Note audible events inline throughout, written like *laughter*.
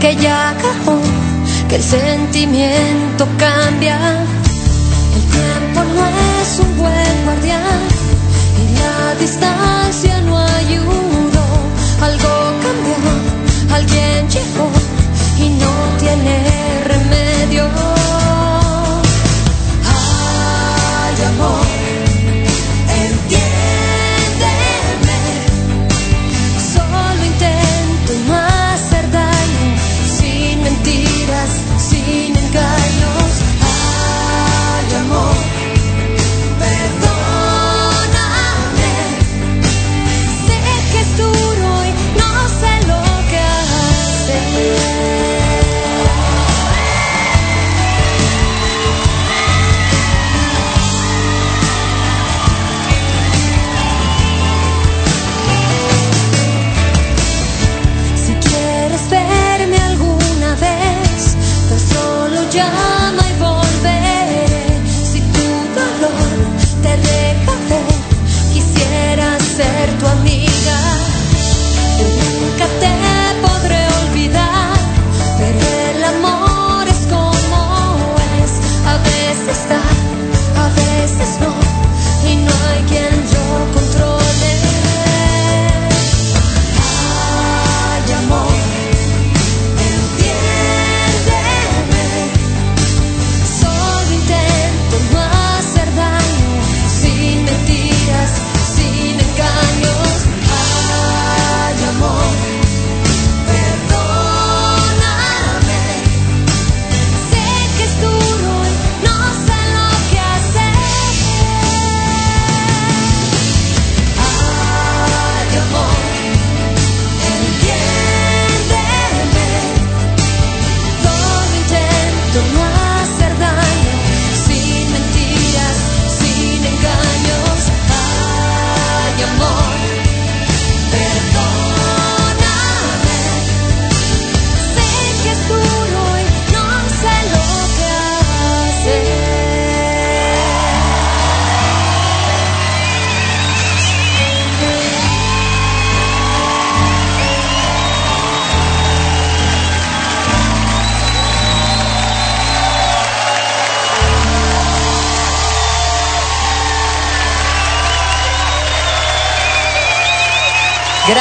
que ya acabó? Que el sentimiento cambia.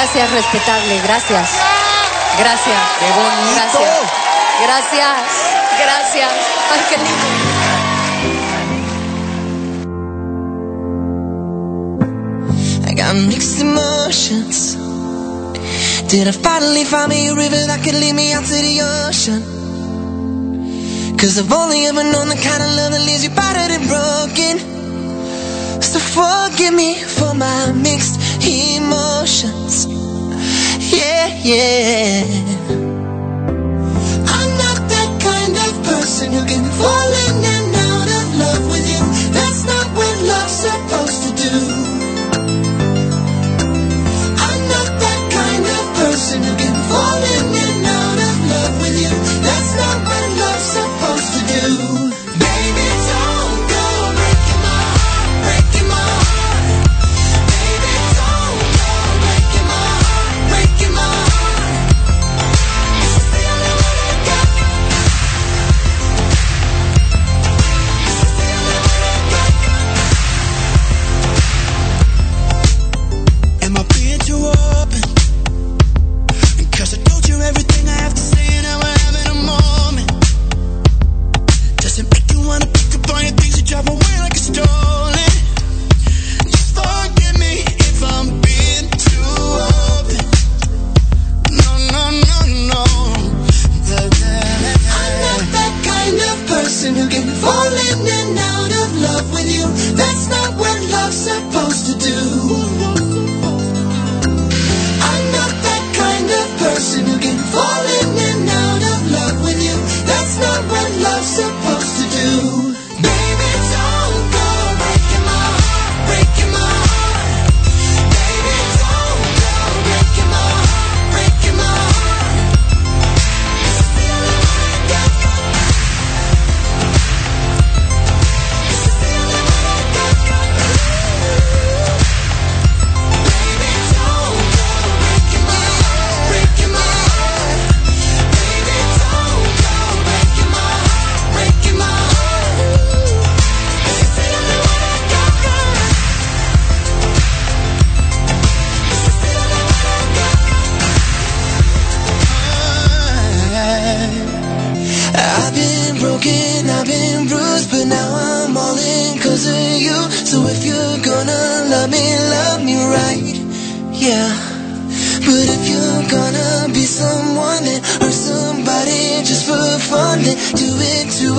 Gracias, respetable, gracias. Gracias. ¡Qué bonito! Gracias. Gracias. Gracias. Ay, qué lindo. I got mixed emotions. Did I finally find me a river that could lead me out to the ocean? Cause I've only ever known the kind of love that leaves you battered and broken. So forgive me for my mixed emotions. Yeah, yeah. I'm not that kind of person who can fall in and do it to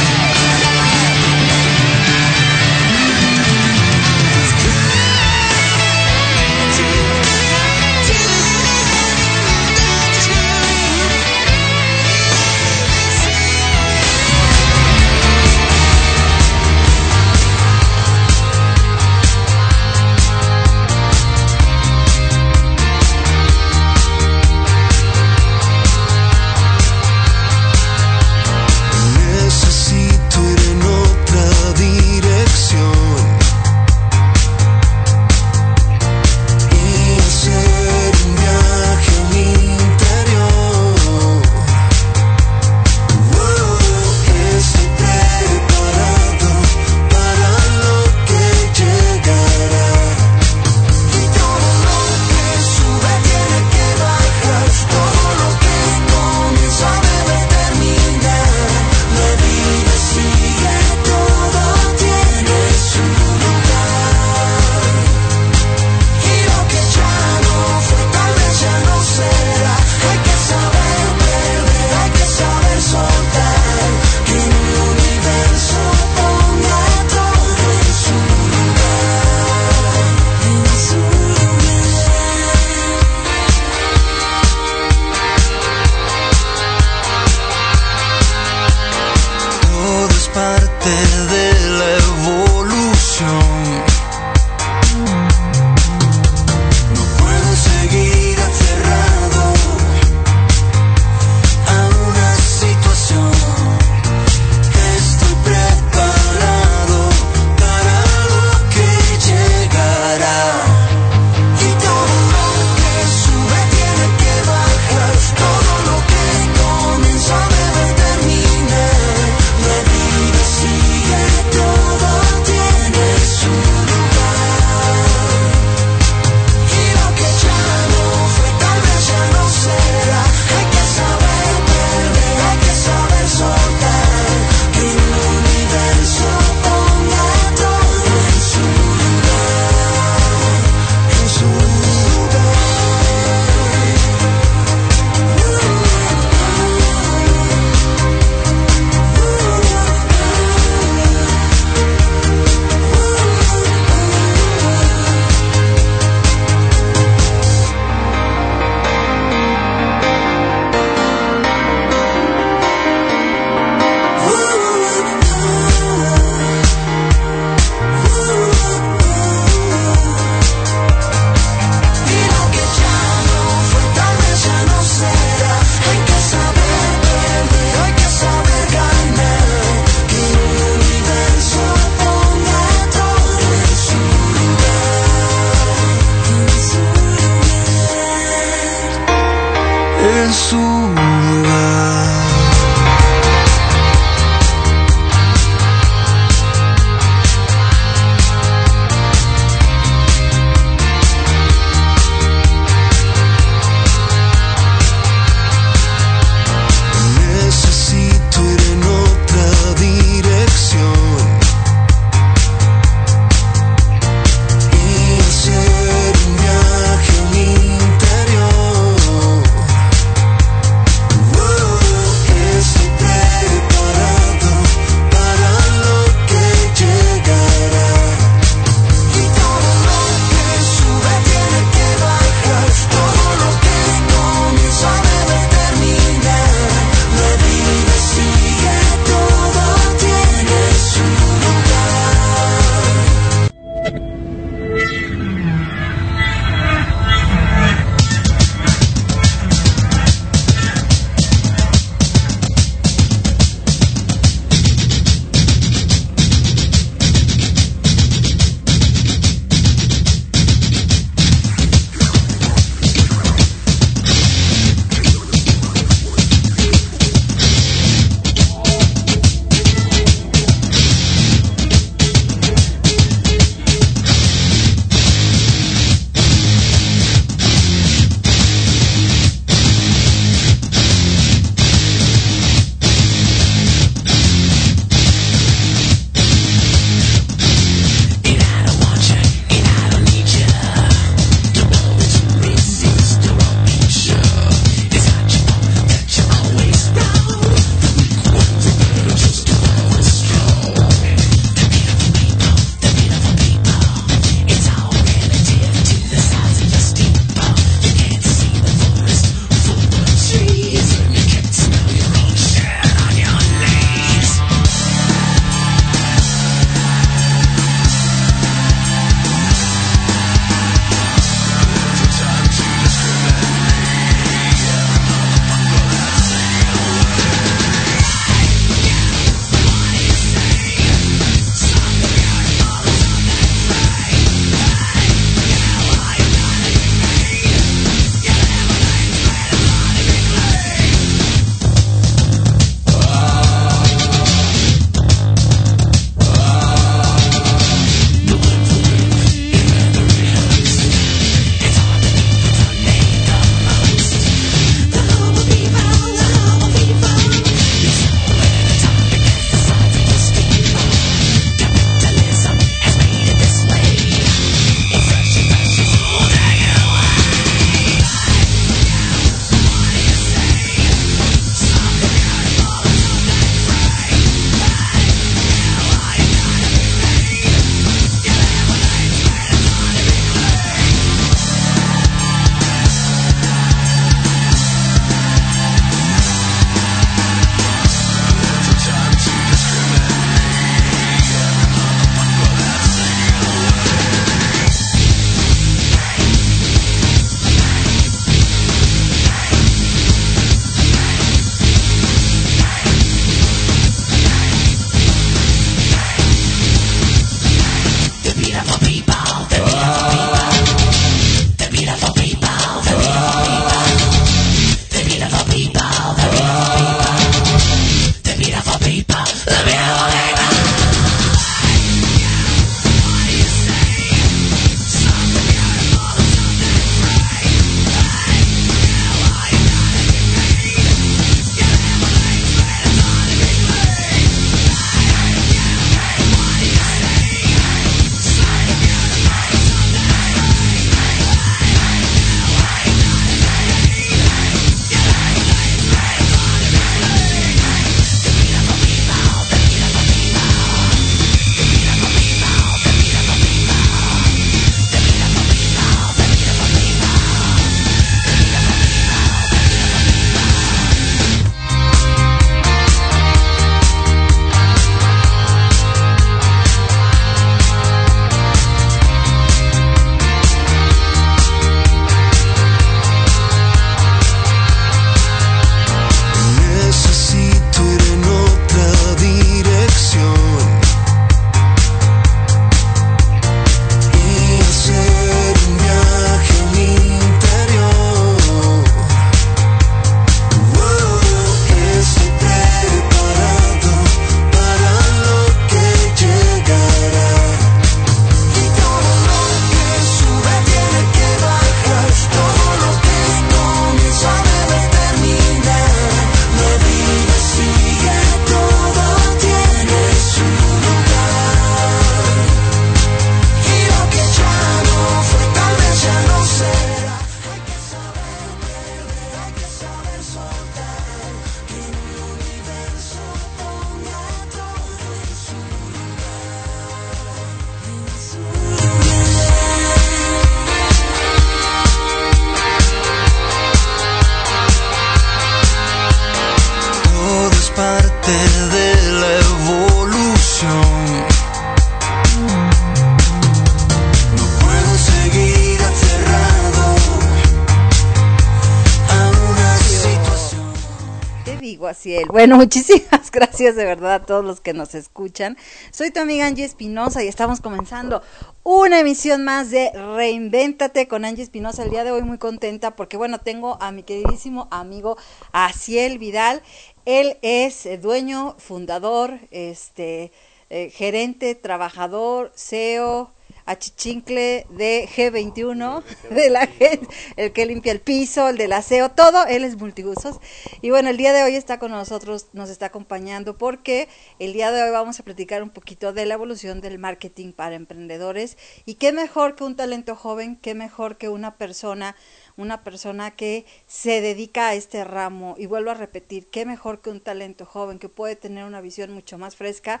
*laughs* Bueno, muchísimas *laughs* gracias de verdad a todos los que nos escuchan. Soy tu amiga Angie Espinosa y estamos comenzando una emisión más de Reinvéntate con Angie Espinosa. El día de hoy muy contenta porque, bueno, tengo a mi queridísimo amigo Asiel Vidal. Él es dueño, fundador, este, eh, gerente, trabajador, CEO, achichincle de G21, de la gente, el que limpia el piso, el del aseo, todo, él es multiusos. Y bueno, el día de hoy está con nosotros, nos está acompañando porque el día de hoy vamos a platicar un poquito de la evolución del marketing para emprendedores y qué mejor que un talento joven, qué mejor que una persona una persona que se dedica a este ramo y vuelvo a repetir, qué mejor que un talento joven que puede tener una visión mucho más fresca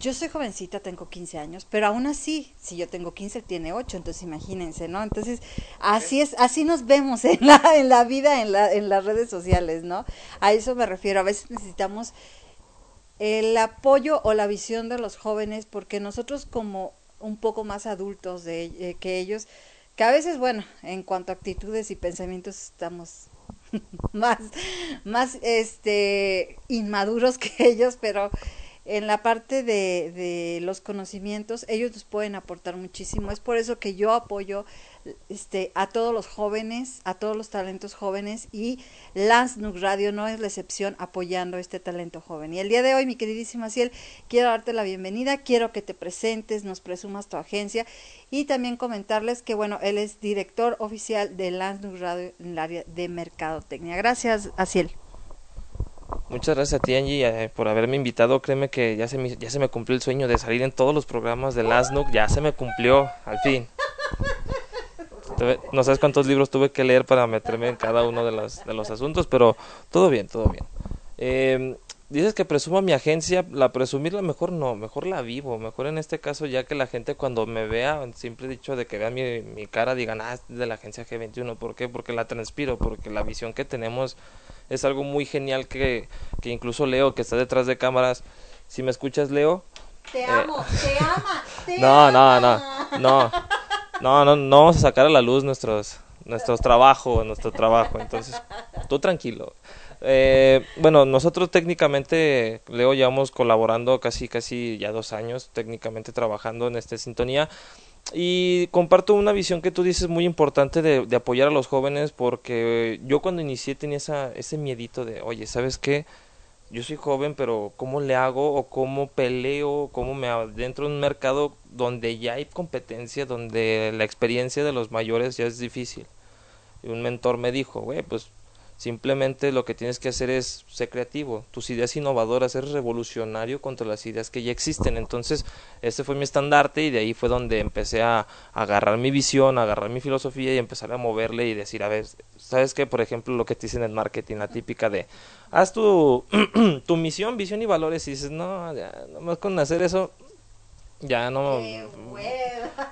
yo soy jovencita, tengo 15 años, pero aún así, si yo tengo 15, tiene 8, entonces imagínense, ¿no? Entonces, así es, así nos vemos en la, en la vida, en, la, en las redes sociales, ¿no? A eso me refiero, a veces necesitamos el apoyo o la visión de los jóvenes, porque nosotros como un poco más adultos de, eh, que ellos, que a veces, bueno, en cuanto a actitudes y pensamientos estamos *laughs* más, más, este, inmaduros que ellos, pero en la parte de, de, los conocimientos, ellos nos pueden aportar muchísimo. Es por eso que yo apoyo este, a todos los jóvenes, a todos los talentos jóvenes y Nook Radio no es la excepción apoyando este talento joven. Y el día de hoy, mi queridísima Ciel, quiero darte la bienvenida, quiero que te presentes, nos presumas tu agencia y también comentarles que, bueno, él es director oficial de Nook Radio en el área de mercadotecnia. Gracias, Asiel. Muchas gracias a ti, Angie, eh, por haberme invitado. Créeme que ya se, me, ya se me cumplió el sueño de salir en todos los programas de Lasnuk. Ya se me cumplió, al fin. No sabes cuántos libros tuve que leer para meterme en cada uno de los, de los asuntos, pero todo bien, todo bien. Eh, dices que presumo mi agencia, la presumirla mejor no, mejor la vivo, mejor en este caso ya que la gente cuando me vea, simple dicho de que vea mi, mi cara, digan, ah, es de la agencia G21, ¿por qué? Porque la transpiro, porque la visión que tenemos es algo muy genial que, que incluso Leo, que está detrás de cámaras, si me escuchas Leo... Te amo, te ama, *laughs* te no, ama. no, no, no, no, no, no vamos a sacar a la luz nuestros, nuestros trabajos, nuestro trabajo, entonces, tú tranquilo. Eh, bueno, nosotros técnicamente, Leo, llevamos colaborando casi, casi ya dos años, técnicamente trabajando en esta sintonía. Y comparto una visión que tú dices muy importante de, apoyar a los jóvenes porque yo cuando inicié tenía ese miedito de, oye, ¿sabes qué? Yo soy joven, pero ¿cómo le hago o cómo peleo, cómo me dentro de un mercado donde ya hay competencia, donde la experiencia de los mayores ya es difícil? Y un mentor me dijo, güey, pues Simplemente lo que tienes que hacer es ser creativo, tus ideas innovadoras, ser revolucionario contra las ideas que ya existen. Entonces, este fue mi estandarte y de ahí fue donde empecé a, agarrar mi visión, agarrar mi filosofía y empezar a moverle y decir, a ver, ¿sabes qué? Por ejemplo, lo que te dicen en marketing, la típica de, haz tu, *clears throat* tu misión, visión y valores y dices, no, ya, nomás con hacer eso, ya no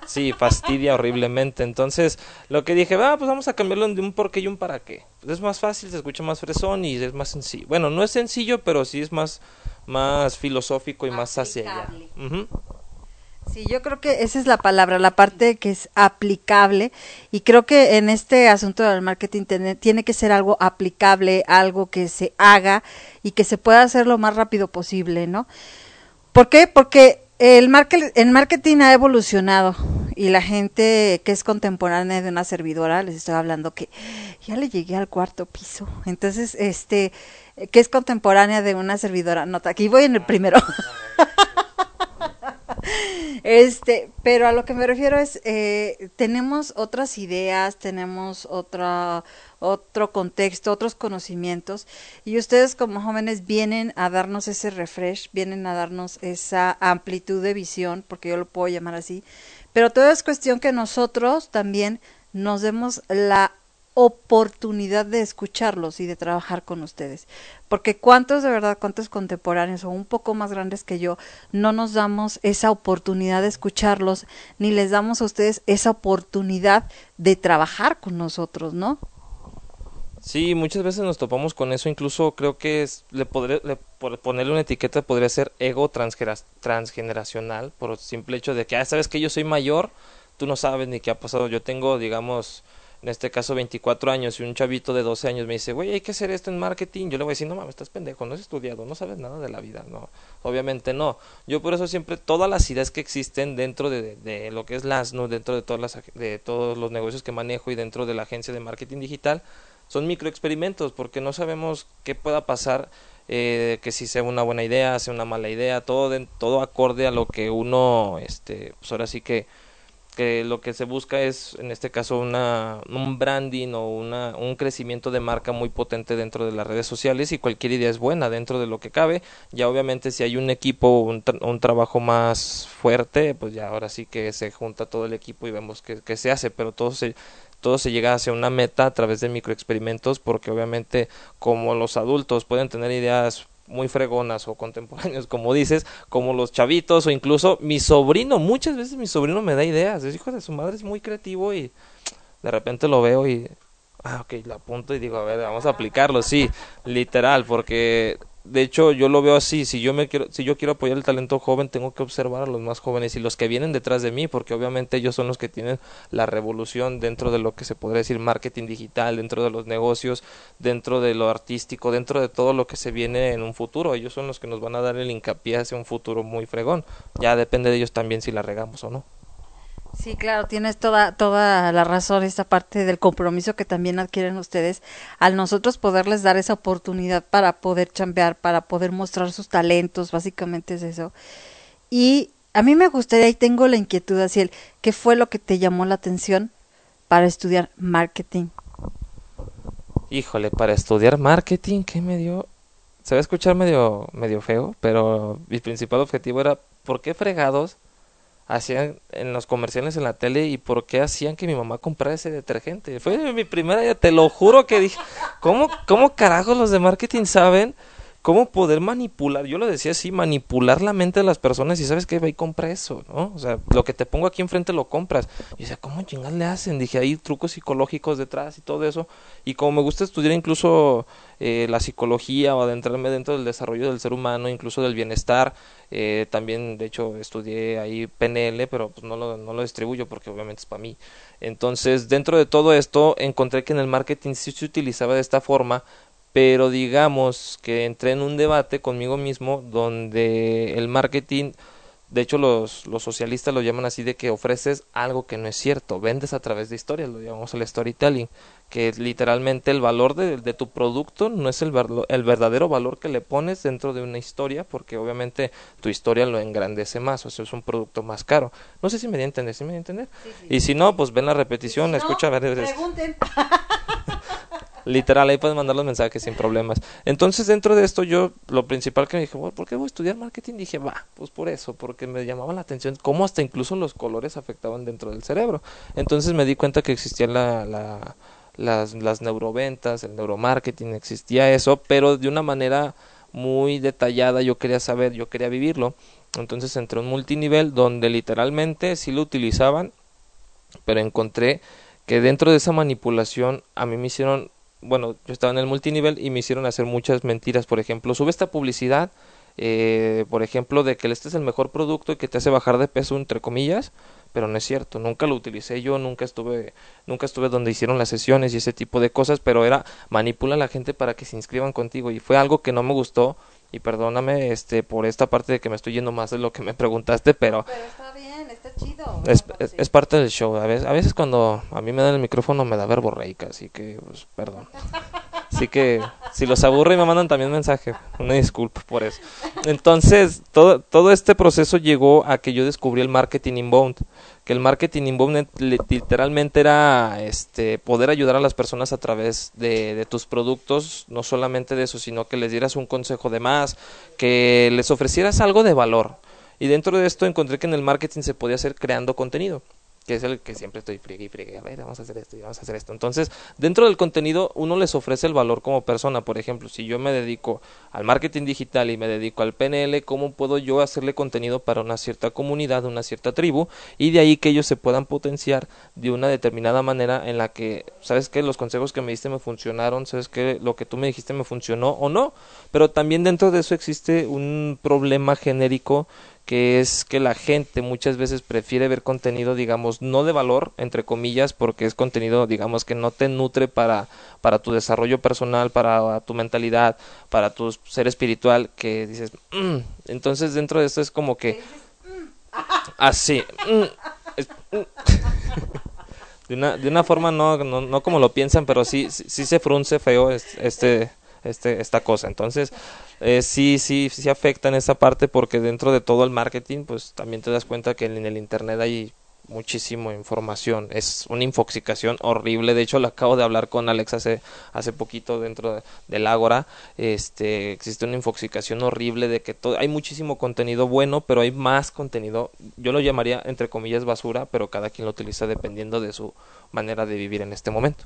sí fastidia horriblemente. Entonces lo que dije va pues vamos a cambiarlo de un por qué y un para qué pues es más fácil se escucha más fresón y es más sencillo. Bueno no es sencillo pero sí es más más filosófico y más hacia allá. Uh -huh. Sí, yo creo que esa es la palabra, la parte que es aplicable. Y creo que en este asunto del marketing tiene, tiene, que ser algo aplicable, algo que se haga y que se pueda hacer lo más rápido posible, ¿no? ¿Por qué? Porque el, el marketing ha evolucionado y la gente que es contemporánea de una servidora, les estoy hablando que ya le llegué al cuarto piso. Entonces, este, que es contemporánea de una servidora, nota, aquí voy en el primero. *laughs* este, pero a lo que me refiero es, eh, tenemos otras ideas, tenemos otra, otro contexto, otros conocimientos, y ustedes como jóvenes vienen a darnos ese refresh, vienen a darnos esa amplitud de visión, porque yo lo puedo llamar así, pero todo es cuestión que nosotros también nos demos la oportunidad de escucharlos y de trabajar con ustedes. Porque cuántos de verdad, cuántos contemporáneos o un poco más grandes que yo, no nos damos esa oportunidad de escucharlos, ni les damos a ustedes esa oportunidad de trabajar con nosotros, ¿no? Sí, muchas veces nos topamos con eso, incluso creo que le podré, le, por ponerle una etiqueta podría ser ego transgeneracional, por simple hecho de que, ah, sabes que yo soy mayor, tú no sabes ni qué ha pasado, yo tengo, digamos, en este caso 24 años y un chavito de 12 años me dice, güey, hay que hacer esto en marketing, yo le voy a decir, no mames, estás pendejo, no has estudiado, no sabes nada de la vida, no, obviamente no. Yo por eso siempre, todas las ideas que existen dentro de, de lo que es LASNO, dentro de, todas las, de todos los negocios que manejo y dentro de la agencia de marketing digital, son microexperimentos, porque no sabemos qué pueda pasar eh, que si sea una buena idea, sea una mala idea, todo, todo acorde a lo que uno, este, pues ahora sí que que lo que se busca es en este caso una, un branding o una, un crecimiento de marca muy potente dentro de las redes sociales y cualquier idea es buena dentro de lo que cabe. Ya obviamente si hay un equipo un, un trabajo más fuerte pues ya ahora sí que se junta todo el equipo y vemos qué, qué se hace pero todo se todo se llega hacia una meta a través de microexperimentos porque obviamente como los adultos pueden tener ideas muy fregonas o *laughs* contemporáneos, como dices, como los chavitos o incluso mi sobrino, muchas veces mi sobrino me da ideas, es hijo de su madre, es muy creativo y de repente lo veo y, ah, ok, lo apunto y digo, a ver, vamos a aplicarlo, sí, literal, porque de hecho yo lo veo así si yo me quiero si yo quiero apoyar el talento joven tengo que observar a los más jóvenes y los que vienen detrás de mí porque obviamente ellos son los que tienen la revolución dentro de lo que se podría decir marketing digital dentro de los negocios dentro de lo artístico dentro de todo lo que se viene en un futuro. Ellos son los que nos van a dar el hincapié hacia un futuro muy fregón. Ya depende de ellos también si la regamos o no Sí, claro, tienes toda, toda la razón, esta parte del compromiso que también adquieren ustedes al nosotros poderles dar esa oportunidad para poder chambear, para poder mostrar sus talentos, básicamente es eso. Y a mí me gustaría, y tengo la inquietud, así, ¿qué fue lo que te llamó la atención para estudiar marketing? Híjole, para estudiar marketing, ¿qué me dio? Se va a escuchar medio, medio feo, pero mi principal objetivo era, ¿por qué fregados? Hacían en los comerciales en la tele y por qué hacían que mi mamá comprara ese detergente. Fue mi primera idea, te lo juro que dije, ¿cómo, cómo carajos los de marketing saben cómo poder manipular, yo lo decía así, manipular la mente de las personas y sabes que va y compra eso, ¿no? O sea, lo que te pongo aquí enfrente lo compras. Y decía, ¿cómo chingas le hacen? Dije, hay trucos psicológicos detrás y todo eso. Y como me gusta estudiar incluso eh, la psicología o adentrarme dentro del desarrollo del ser humano, incluso del bienestar, eh, también de hecho estudié ahí PNL, pero pues no lo, no lo distribuyo porque obviamente es para mí. Entonces, dentro de todo esto, encontré que en el marketing sí se utilizaba de esta forma pero digamos que entré en un debate conmigo mismo donde el marketing, de hecho los, los socialistas lo llaman así de que ofreces algo que no es cierto, vendes a través de historias, lo llamamos el storytelling, que literalmente el valor de, de tu producto no es el, el verdadero valor que le pones dentro de una historia, porque obviamente tu historia lo engrandece más, o sea, es un producto más caro. No sé si me di a entender, ¿sí me di a entender? y si no, pues ven la repetición, escucha, a ver. Pregunten. *laughs* Literal, ahí pueden mandar los mensajes sin problemas. Entonces, dentro de esto, yo lo principal que me dije, ¿por qué voy a estudiar marketing? Dije, va, pues por eso, porque me llamaba la atención cómo hasta incluso los colores afectaban dentro del cerebro. Entonces me di cuenta que existía la, la, las, las neuroventas, el neuromarketing, existía eso, pero de una manera muy detallada, yo quería saber, yo quería vivirlo. Entonces entré a un multinivel donde literalmente sí lo utilizaban, pero encontré que dentro de esa manipulación a mí me hicieron bueno, yo estaba en el multinivel y me hicieron hacer muchas mentiras. Por ejemplo, sube esta publicidad, eh, por ejemplo, de que este es el mejor producto y que te hace bajar de peso, entre comillas, pero no es cierto. Nunca lo utilicé yo, nunca estuve, nunca estuve donde hicieron las sesiones y ese tipo de cosas, pero era manipula a la gente para que se inscriban contigo y fue algo que no me gustó y perdóname este por esta parte de que me estoy yendo más de lo que me preguntaste pero, pero está bien está chido es, es, parte del show. A veces, a veces cuando a mí me dan el micrófono me da verborreica así que pues, perdón. Así que si los aburre y me mandan también mensaje una disculpa por eso. Entonces todo todo este proceso llegó a que yo descubrí el marketing inbound que el marketing literalmente era este poder ayudar a las personas a través de, de, tus productos, no solamente de eso, sino que les dieras un consejo de más, que les ofrecieras algo de valor. Y dentro de esto encontré que en el marketing se podía hacer creando contenido que es el que siempre estoy friegue y friegue, a ver, vamos a hacer esto y vamos a hacer esto. Entonces, dentro del contenido, uno les ofrece el valor como persona. Por ejemplo, si yo me dedico al marketing digital y me dedico al PNL, ¿cómo puedo yo hacerle contenido para una cierta comunidad, una cierta tribu? Y de ahí que ellos se puedan potenciar de una determinada manera en la que, ¿sabes qué? Los consejos que me diste me funcionaron, ¿sabes qué? Lo que tú me dijiste me funcionó o no. Pero también dentro de eso existe un problema genérico que es que la gente muchas veces prefiere ver contenido, digamos, no de valor, entre comillas, porque es contenido, digamos, que no te nutre para, para tu desarrollo personal, para tu mentalidad, para tu ser espiritual, que dices, mm". entonces dentro de esto es como que, así, mm, mm". *laughs* de, una, de una forma no, no, no como lo piensan, pero sí, sí, sí se frunce feo este, este, esta cosa. Entonces, eh, sí, sí, sí afecta en esa parte porque dentro de todo el marketing, pues también te das cuenta que en el Internet hay muchísima información. Es una infoxicación horrible. De hecho, le acabo de hablar con Alex hace, hace poquito dentro del Ágora. Este, existe una infoxicación horrible de que todo, hay muchísimo contenido bueno, pero hay más contenido. Yo lo llamaría, entre comillas, basura, pero cada quien lo utiliza dependiendo de su manera de vivir en este momento.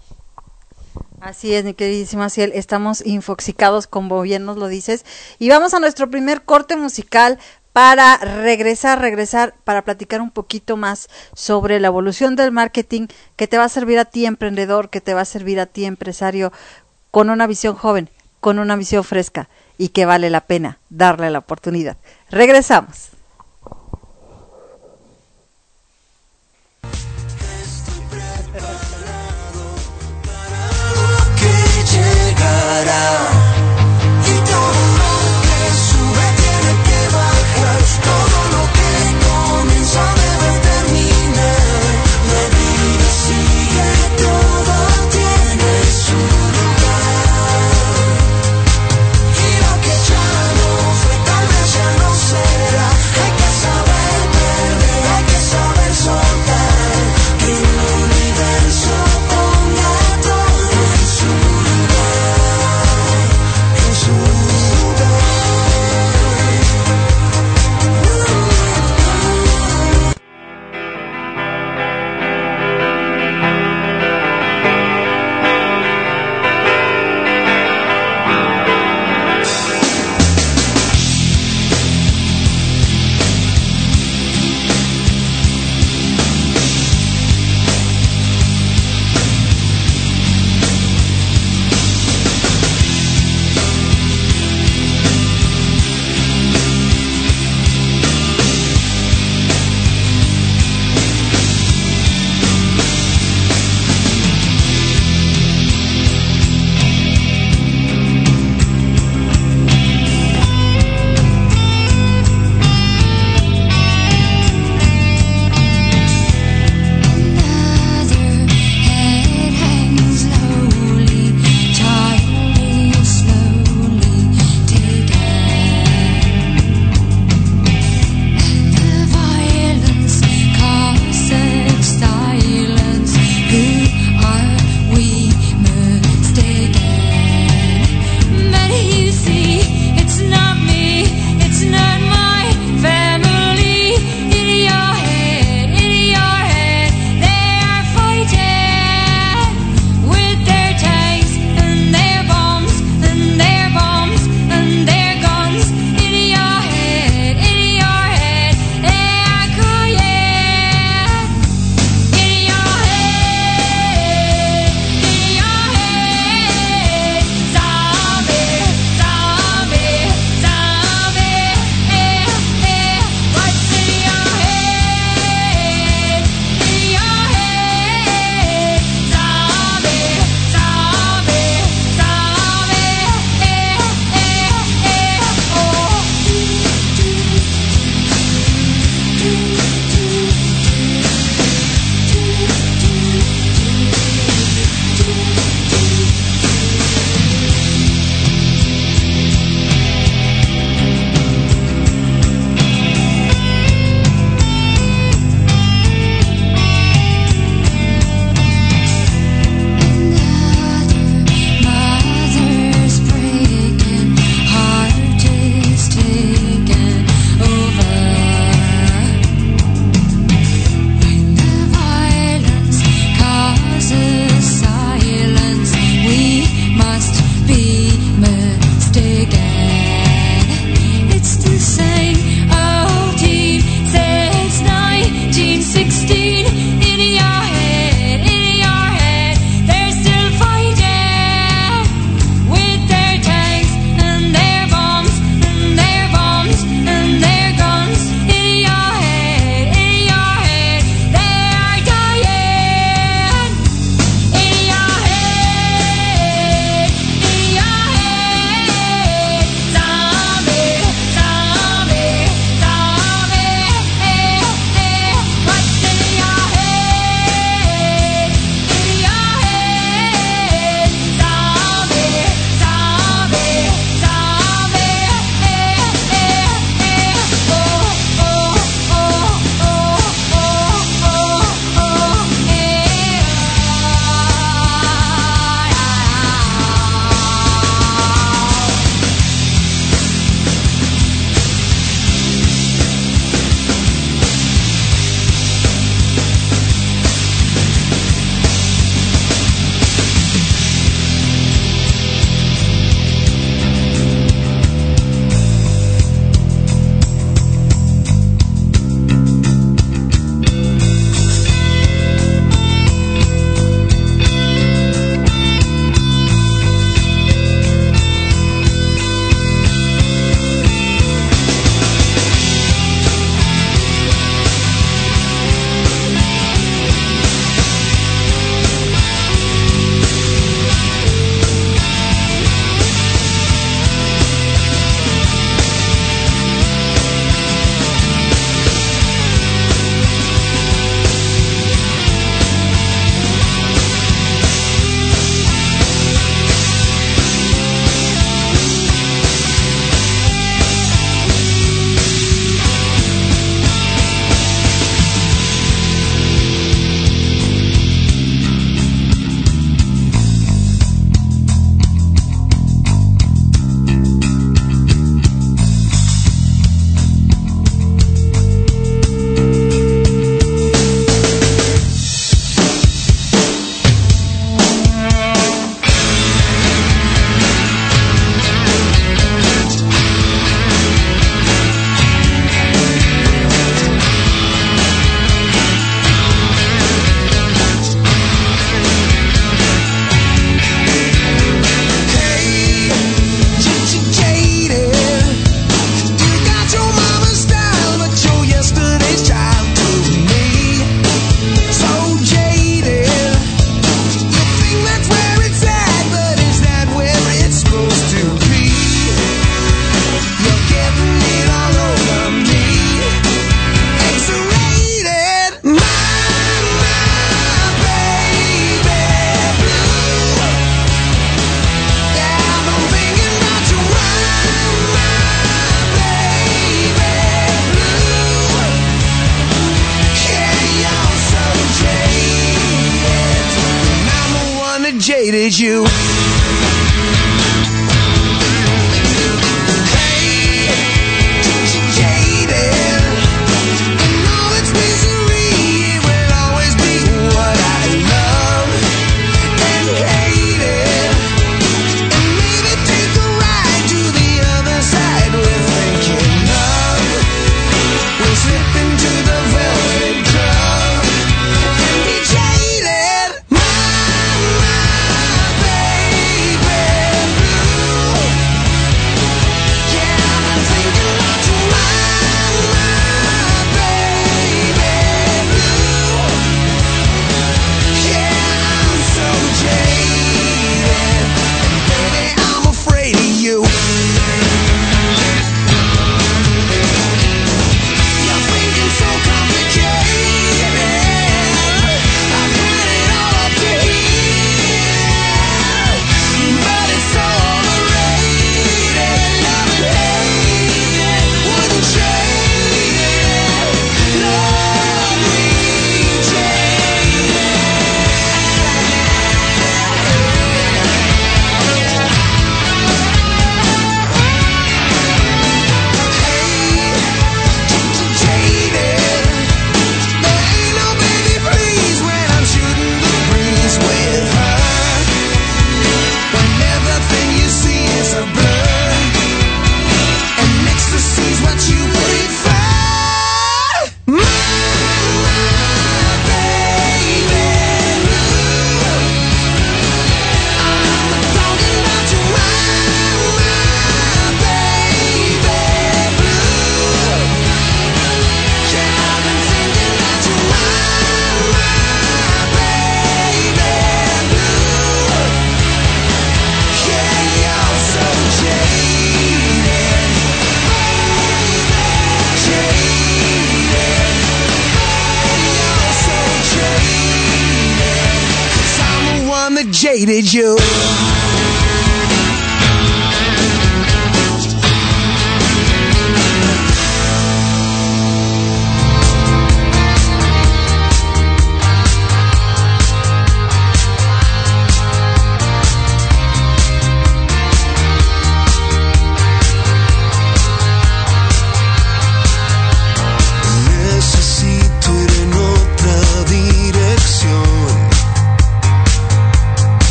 Así es, mi queridísimo Asiel, estamos infoxicados, como bien nos lo dices. Y vamos a nuestro primer corte musical para regresar, regresar, para platicar un poquito más sobre la evolución del marketing que te va a servir a ti, emprendedor, que te va a servir a ti, empresario, con una visión joven, con una visión fresca y que vale la pena darle la oportunidad. Regresamos. Y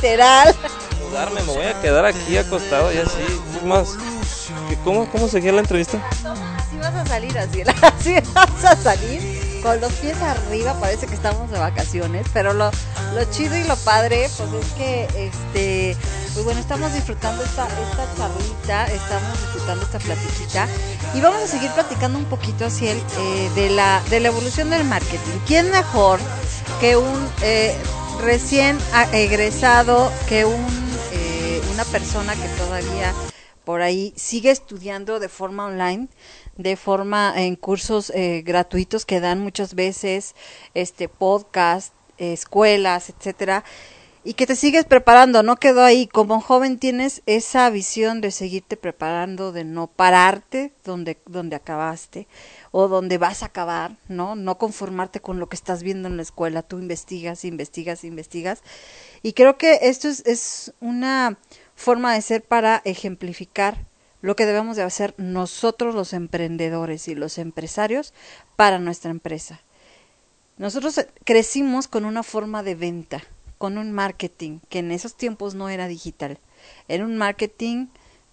literal. Mudarme, me voy a quedar aquí acostado y así. Más, ¿qué- ¿cómo, ¿cómo seguía la entrevista? Así vas a salir, así, *laughs* así vas a salir con los pies arriba, parece que estamos de vacaciones, pero lo, lo chido y lo padre, pues es que, este, pues bueno, estamos disfrutando esta, esta charlita, estamos disfrutando esta platiquita y vamos a seguir platicando un poquito así el, eh, de, la, de la evolución del marketing. ¿Quién mejor que un eh, recién egresado, que un, eh, una persona que todavía por ahí sigue estudiando de forma online, de forma en cursos eh, gratuitos que dan muchas veces, este podcast, escuelas, etcétera, y que te sigues preparando, no quedó ahí. Como joven tienes esa visión de seguirte preparando, de no pararte donde, donde acabaste o donde vas a acabar, ¿no? No conformarte con lo que estás viendo en la escuela, tú investigas, investigas, investigas. Y creo que esto es, es una forma de ser para ejemplificar lo que debemos de hacer nosotros los emprendedores y los empresarios para nuestra empresa. Nosotros crecimos con una forma de venta, con un marketing que en esos tiempos no era digital. Era un marketing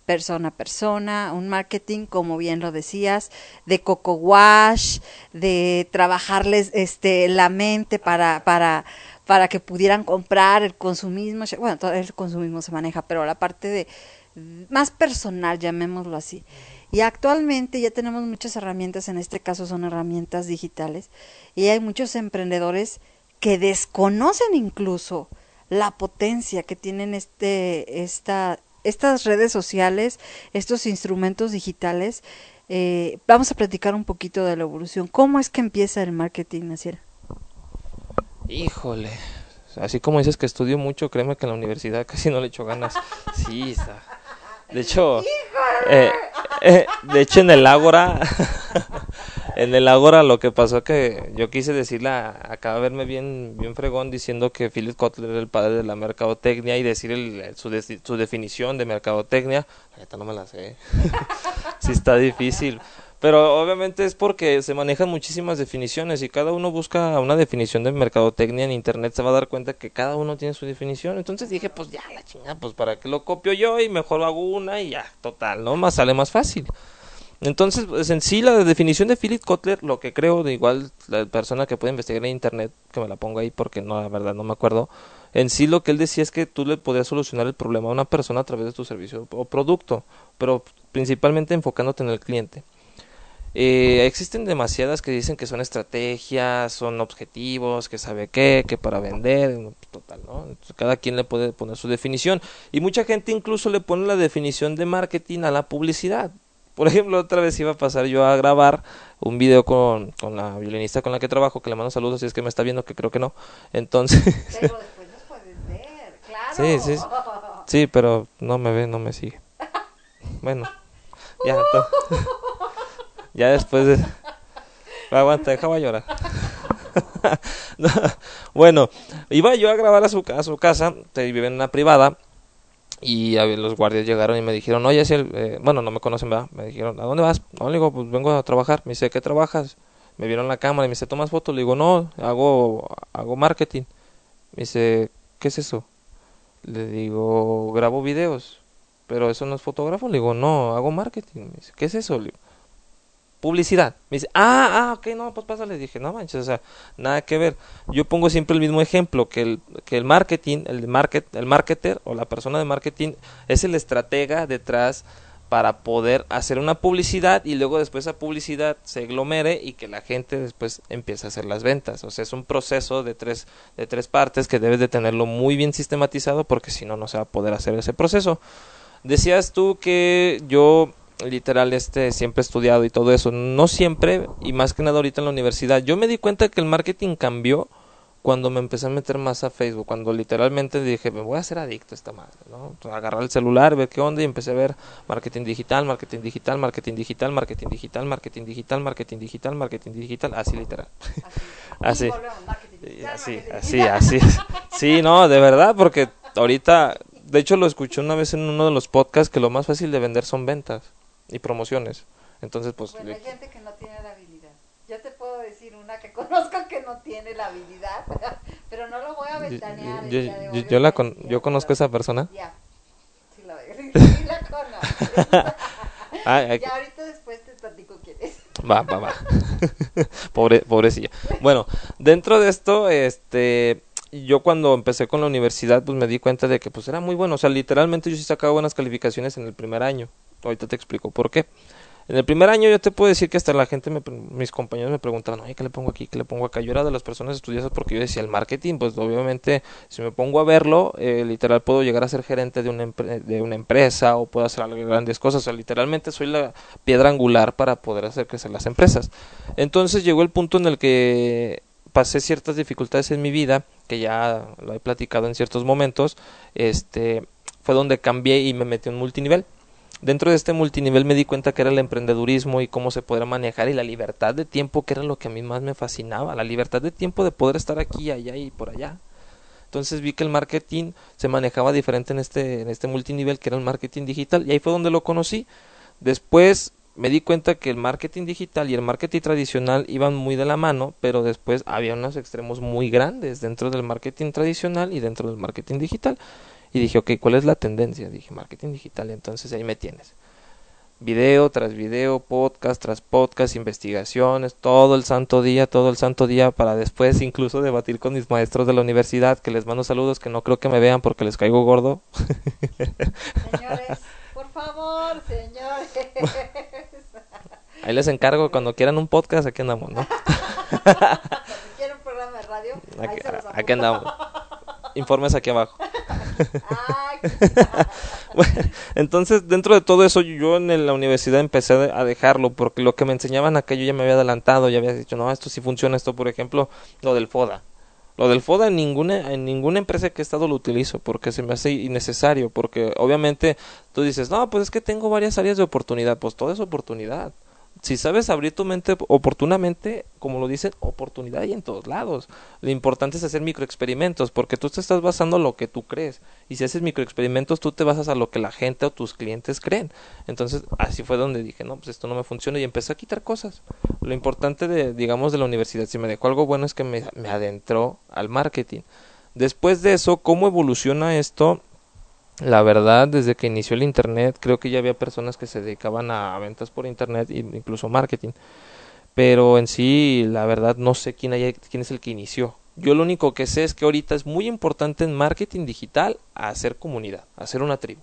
persona a persona, un marketing, como bien lo decías, de coco wash, de trabajarles este la mente para, para, para que pudieran comprar el consumismo, bueno, todo el consumismo se maneja, pero la parte de más personal, llamémoslo así. Y actualmente ya tenemos muchas herramientas, en este caso son herramientas digitales, y hay muchos emprendedores que desconocen incluso la potencia que tienen este, esta, estas redes sociales, estos instrumentos digitales. Eh, vamos a platicar un poquito de la evolución. ¿Cómo es que empieza el marketing, Naciera? Híjole, así como dices que estudio mucho, créeme que en la universidad *laughs* casi no le echo ganas. Sí, está. De hecho, eh, eh, de hecho en el Ágora, *laughs* en el Ágora lo que pasó que yo quise decirle, acaba de verme bien, bien fregón diciendo que Philip Kotler era el padre de la mercadotecnia y decir el, su, su definición de mercadotecnia. La neta no me la sé. *laughs* sí está difícil. Pero obviamente es porque se manejan muchísimas definiciones y cada uno busca una definición de mercadotecnia en internet se va a dar cuenta que cada uno tiene su definición. Entonces dije, pues ya, la chingada, pues para qué lo copio yo y mejor hago una y ya, total, ¿no? Más sale más fácil. Entonces, pues en sí la definición de Philip Kotler, lo que creo, de igual la persona que puede investigar en internet, que me la ponga ahí porque no, la verdad no me acuerdo, en sí lo que él decía es que tú le podías solucionar el problema a una persona a través de tu servicio o producto, pero principalmente enfocándote en el cliente. Eh, existen demasiadas que dicen que son estrategias, son objetivos, que sabe qué, que para vender, total, ¿no? cada quien le puede poner su definición. Y mucha gente incluso le pone la definición de marketing a la publicidad. Por ejemplo, otra vez iba a pasar yo a grabar un video con, con la violinista con la que trabajo, que le mando saludos si es que me está viendo, que creo que no. Entonces... *laughs* Pero después nos puedes ver, claro. Sí, sí, sí, pero no me ve, no me sigue. Bueno, ya. *laughs* *laughs* Ya después de... Aguanta, déjame llorar. *laughs* bueno, iba yo a grabar a su, a su casa, vive en una privada, y a los guardias llegaron y me dijeron, oye, si el, eh, bueno, no me conocen, ¿verdad? Me dijeron, ¿a dónde vas? No, le digo, pues vengo a trabajar. Me dice, ¿qué trabajas? Me vieron la cámara y me dice, ¿tomas fotos? Le digo, no, hago, hago marketing. Me dice, ¿qué es eso? Le digo, grabo videos. Pero eso no es fotógrafo. Le digo, no, hago marketing. Me dice, ¿qué es eso? Le digo, publicidad. Me dice, ah, ah, ok, no, pues pásale. Dije, no manches, o sea, nada que ver. Yo pongo siempre el mismo ejemplo, que el, que el marketing, el, market, el marketer o la persona de marketing es el estratega detrás para poder hacer una publicidad y luego después esa publicidad se aglomere y que la gente después empiece a hacer las ventas. O sea, es un proceso de tres, de tres partes que debes de tenerlo muy bien sistematizado porque si no, no se va a poder hacer ese proceso. Decías tú que yo literal este siempre he estudiado y todo eso. No siempre y más que nada ahorita en la universidad. Yo me di cuenta que el marketing cambió cuando me empecé a meter más a Facebook cuando literalmente dije me voy a hacer adicto a esta madre no agarrar el celular ver qué onda y empecé a ver marketing digital marketing digital marketing digital marketing digital marketing digital marketing digital marketing digital así literal. *laughs* Así así así así. Sí no de verdad porque ahorita de hecho lo escuché una vez en uno de los podcasts que lo más fácil de vender son ventas y promociones. Entonces, pues... Bueno, hay gente que no tiene la habilidad. Yo te puedo decir una que *laughs* conozco que no tiene la habilidad, *laughs* pero no lo voy a ventanear. Yo, yo, yo, la con, yo conozco a esa persona. Ya, sí la, *laughs* sí la conozco. ah, ya ahorita después te platico quién es. Va, va, va. Pobre, pobrecilla. Bueno, dentro de esto, este yo cuando empecé con la universidad pues me di cuenta de que pues era muy bueno, o sea, literalmente yo sí sacaba buenas calificaciones en el primer año. Ahorita te explico por qué. En el primer año yo te puedo decir que hasta la gente, mis compañeros me preguntaban, oye, ¿qué le pongo aquí? ¿Qué le pongo acá? Yo era de las personas estudiosas porque yo decía, el marketing, pues obviamente si me pongo a verlo, eh, literal puedo llegar a ser gerente de una, de una empresa o puedo hacer grandes cosas. O sea, literalmente soy la piedra angular para poder hacer crecer las empresas. Entonces llegó el punto en el que pasé ciertas dificultades en mi vida, que ya lo he platicado en ciertos momentos, este, fue donde cambié y me metí en multinivel Dentro de este multinivel me di cuenta que era el emprendedurismo y cómo se podría manejar y la libertad de tiempo que era lo que a mí más me fascinaba, la libertad de tiempo de poder estar aquí, allá y por allá. Entonces vi que el marketing se manejaba diferente en este, en este multinivel que era el marketing digital y ahí fue donde lo conocí. Después me di cuenta que el marketing digital y el marketing tradicional iban muy de la mano, pero después había unos extremos muy grandes dentro del marketing tradicional y dentro del marketing digital. Y dije, ok, ¿cuál es la tendencia? Dije, marketing digital, entonces ahí me tienes. Video tras video, podcast tras podcast, investigaciones, todo el santo día, todo el santo día, para después incluso debatir con mis maestros de la universidad, que les mando saludos, que no creo que me vean porque les caigo gordo. Señores, por favor, señores. Ahí les encargo, cuando quieran un podcast, aquí andamos, ¿no? *laughs* si quieren un programa de radio, ahí Aquí, se los aquí andamos. Informes aquí abajo. *laughs* Entonces, dentro de todo eso, yo en la universidad empecé a dejarlo porque lo que me enseñaban acá yo ya me había adelantado, ya había dicho, no, esto sí funciona, esto, por ejemplo, lo del FODA. Lo del FODA en ninguna, en ninguna empresa que he estado lo utilizo porque se me hace innecesario, porque obviamente tú dices, no, pues es que tengo varias áreas de oportunidad, pues todo es oportunidad. Si sabes abrir tu mente oportunamente, como lo dicen, oportunidad hay en todos lados. Lo importante es hacer microexperimentos, porque tú te estás basando en lo que tú crees. Y si haces microexperimentos, tú te basas a lo que la gente o tus clientes creen. Entonces, así fue donde dije, no, pues esto no me funciona y empecé a quitar cosas. Lo importante de, digamos, de la universidad, si me dejó algo bueno es que me, me adentró al marketing. Después de eso, ¿cómo evoluciona esto? La verdad, desde que inició el Internet, creo que ya había personas que se dedicaban a ventas por Internet e incluso marketing. Pero en sí, la verdad, no sé quién, quién es el que inició. Yo lo único que sé es que ahorita es muy importante en marketing digital hacer comunidad, hacer una tribu.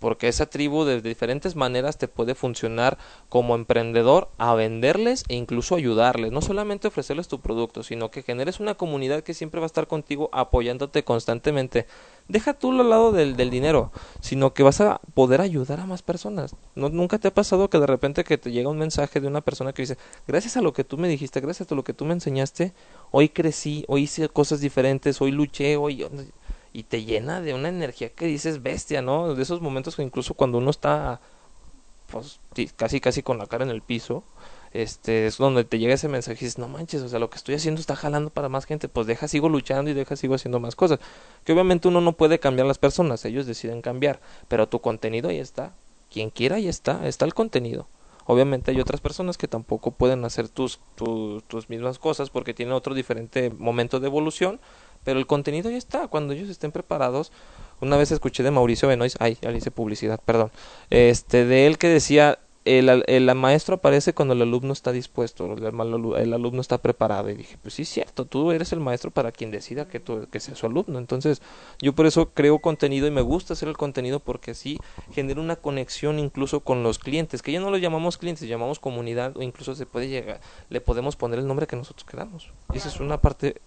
Porque esa tribu de diferentes maneras te puede funcionar como emprendedor a venderles e incluso ayudarles. No solamente ofrecerles tu producto, sino que generes una comunidad que siempre va a estar contigo apoyándote constantemente. Deja tú al lado del, del dinero, sino que vas a poder ayudar a más personas. ¿No, ¿Nunca te ha pasado que de repente que te llega un mensaje de una persona que dice, gracias a lo que tú me dijiste, gracias a lo que tú me enseñaste, hoy crecí, hoy hice cosas diferentes, hoy luché, hoy y te llena de una energía que dices bestia, ¿no? De esos momentos que incluso cuando uno está pues casi casi con la cara en el piso, este es donde te llega ese mensaje y dices, no manches, o sea, lo que estoy haciendo está jalando para más gente, pues deja, sigo luchando y deja, sigo haciendo más cosas. Que obviamente uno no puede cambiar las personas, ellos deciden cambiar, pero tu contenido ahí está. Quien quiera ahí está, está el contenido. Obviamente hay otras personas que tampoco pueden hacer tus, tus, tus mismas cosas porque tienen otro diferente momento de evolución, pero el contenido ya está. Cuando ellos estén preparados, una vez escuché de Mauricio Benoist, ay, ya le hice publicidad, perdón, este, de él que decía, el, el, maestro aparece cuando el alumno está dispuesto, el, el, alumno está preparado. Y dije, pues sí, cierto, tú eres el maestro para quien decida que, que sea su alumno. Entonces, yo por eso creo contenido y me gusta hacer el contenido porque así genera una conexión incluso con los clientes, que ya no los llamamos clientes, llamamos comunidad o incluso se puede llegar, le podemos poner el nombre que nosotros queramos. Esa es una parte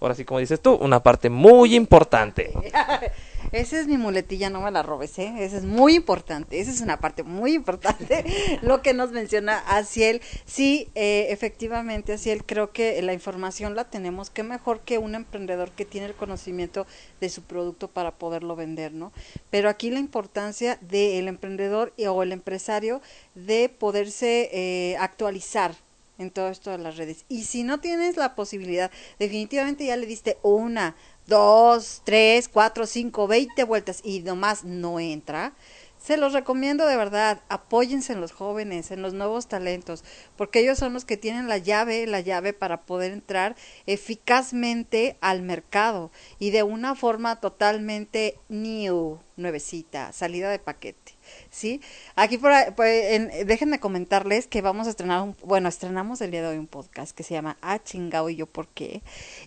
ahora sí como dices tú, una parte muy importante. *laughs* Esa es mi muletilla, no me la robes, ¿eh? Esa es muy importante, esa es una parte muy importante, *laughs* lo que nos menciona Asiel. Sí, eh, efectivamente, Asiel, creo que la información la tenemos, que mejor que un emprendedor que tiene el conocimiento de su producto para poderlo vender, ¿no? Pero aquí la importancia del emprendedor y, o el empresario de poderse eh, actualizar, en todo esto de las redes. Y si no tienes la posibilidad, definitivamente ya le diste una, dos, tres, cuatro, cinco, veinte vueltas y nomás no entra. Se los recomiendo de verdad, apóyense en los jóvenes, en los nuevos talentos, porque ellos son los que tienen la llave, la llave para poder entrar eficazmente al mercado y de una forma totalmente new, nuevecita, salida de paquete. ¿Sí? Aquí por, por en, déjenme comentarles que vamos a estrenar un, bueno, estrenamos el día de hoy un podcast que se llama Ah chingao y yo por qué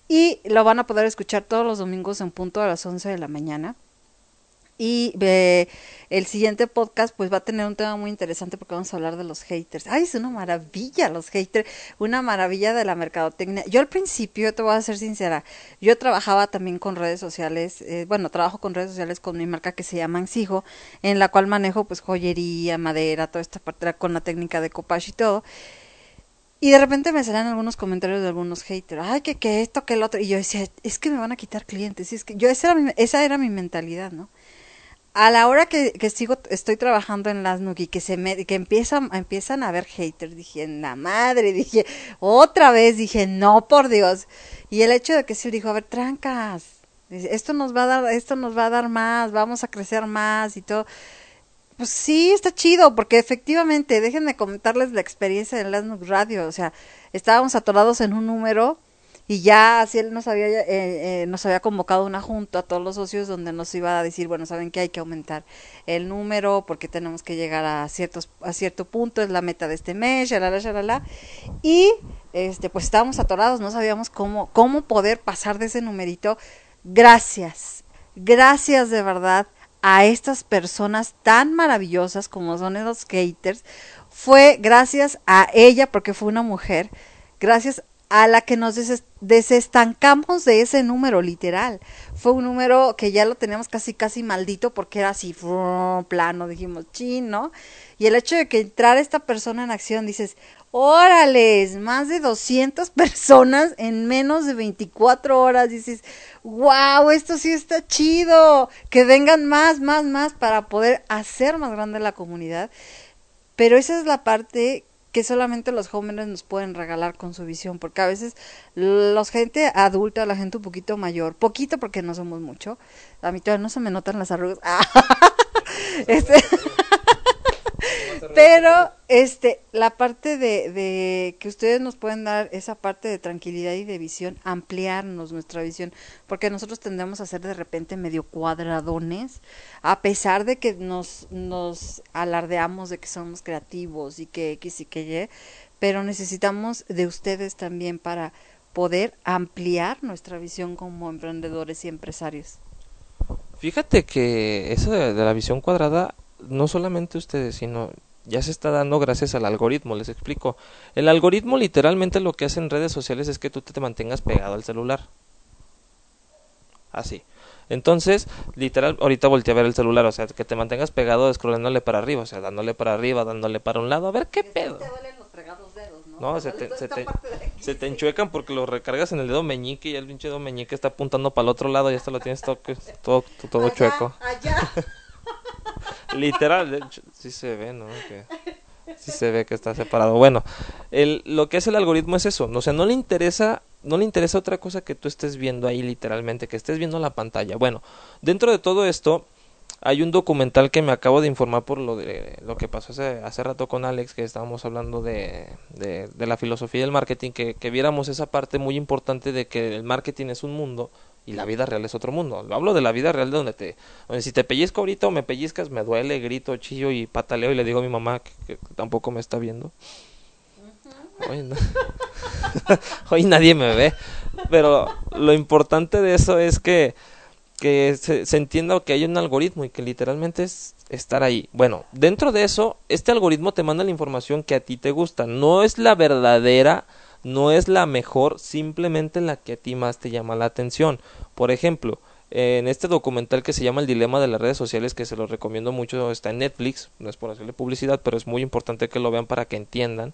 y lo van a poder escuchar todos los domingos en punto a las 11 de la mañana. Y eh, el siguiente podcast pues va a tener un tema muy interesante porque vamos a hablar de los haters. Ay, es una maravilla los haters, una maravilla de la mercadotecnia. Yo al principio, te voy a ser sincera, yo trabajaba también con redes sociales, eh, bueno, trabajo con redes sociales con mi marca que se llama Exijo, en la cual manejo pues joyería, madera, toda esta parte con la técnica de copage y todo. Y de repente me salían algunos comentarios de algunos haters, ay, que, que esto, que el otro. Y yo decía, es que me van a quitar clientes. Y es que yo, esa era mi, esa era mi mentalidad, ¿no? A la hora que, que sigo, estoy trabajando en las y que se me, que empiezan, empiezan a haber haters, dije, en la madre, dije, otra vez, dije, no, por Dios. Y el hecho de que se dijo, a ver, trancas, esto nos va a dar, esto nos va a dar más, vamos a crecer más y todo. Pues sí, está chido, porque efectivamente, déjenme comentarles la experiencia de Lasnux Radio, o sea, estábamos atorados en un número, y ya así él nos había eh, eh, nos había convocado una junta a todos los socios donde nos iba a decir bueno saben que hay que aumentar el número porque tenemos que llegar a ciertos a cierto punto es la meta de este mes shalala shalala y este pues estábamos atorados no sabíamos cómo cómo poder pasar de ese numerito. Gracias gracias de verdad a estas personas tan maravillosas como son esos haters fue gracias a ella porque fue una mujer gracias a la que nos desestancamos de ese número literal. Fue un número que ya lo teníamos casi casi maldito porque era así plano, dijimos, chino. Y el hecho de que entrara esta persona en acción, dices, órales, más de 200 *laughs* personas en menos de 24 horas, dices, wow, esto sí está chido, que vengan más, más, más para poder hacer más grande la comunidad. Pero esa es la parte que solamente los jóvenes nos pueden regalar con su visión, porque a veces los gente adulta, la gente un poquito mayor, poquito porque no somos mucho, a mí todavía no se me notan las arrugas, *laughs* este, pero este la parte de, de que ustedes nos pueden dar esa parte de tranquilidad y de visión ampliarnos nuestra visión porque nosotros tendemos a ser de repente medio cuadradones a pesar de que nos nos alardeamos de que somos creativos y que X y que Y pero necesitamos de ustedes también para poder ampliar nuestra visión como emprendedores y empresarios. Fíjate que eso de, de la visión cuadrada no solamente ustedes, sino ya se está dando gracias al algoritmo, les explico. El algoritmo literalmente lo que hace en redes sociales es que tú te mantengas pegado al celular. Así. Entonces, literal, ahorita volteé a ver el celular, o sea, que te mantengas pegado scrollándole para arriba, o sea, dándole para arriba, dándole para un lado, a ver qué pedo. Te duelen los fregados dedos, ¿no? No, se te, se, te, se te enchuecan porque lo recargas en el dedo meñique y el pinche dedo meñique está apuntando para el otro lado y esto lo tienes todo, todo, todo Allá, chueco. Allá. *laughs* *laughs* Literal, sí se ve, ¿no? Que sí se ve que está separado. Bueno, el, lo que es el algoritmo es eso, o sea, no le interesa, no le interesa otra cosa que tú estés viendo ahí literalmente, que estés viendo la pantalla. Bueno, dentro de todo esto hay un documental que me acabo de informar por lo de lo que pasó hace, hace rato con Alex, que estábamos hablando de, de, de la filosofía del marketing, que, que viéramos esa parte muy importante de que el marketing es un mundo y la vida real es otro mundo. Hablo de la vida real de donde te, donde si te pellizco ahorita o me pellizcas, me duele, grito, chillo y pataleo y le digo a mi mamá que, que tampoco me está viendo. Hoy, no. *laughs* Hoy nadie me ve. Pero lo importante de eso es que, que se, se entienda que hay un algoritmo y que literalmente es estar ahí. Bueno, dentro de eso, este algoritmo te manda la información que a ti te gusta. No es la verdadera no es la mejor, simplemente la que a ti más te llama la atención. Por ejemplo, en este documental que se llama El dilema de las redes sociales, que se lo recomiendo mucho, está en Netflix, no es por hacerle publicidad, pero es muy importante que lo vean para que entiendan.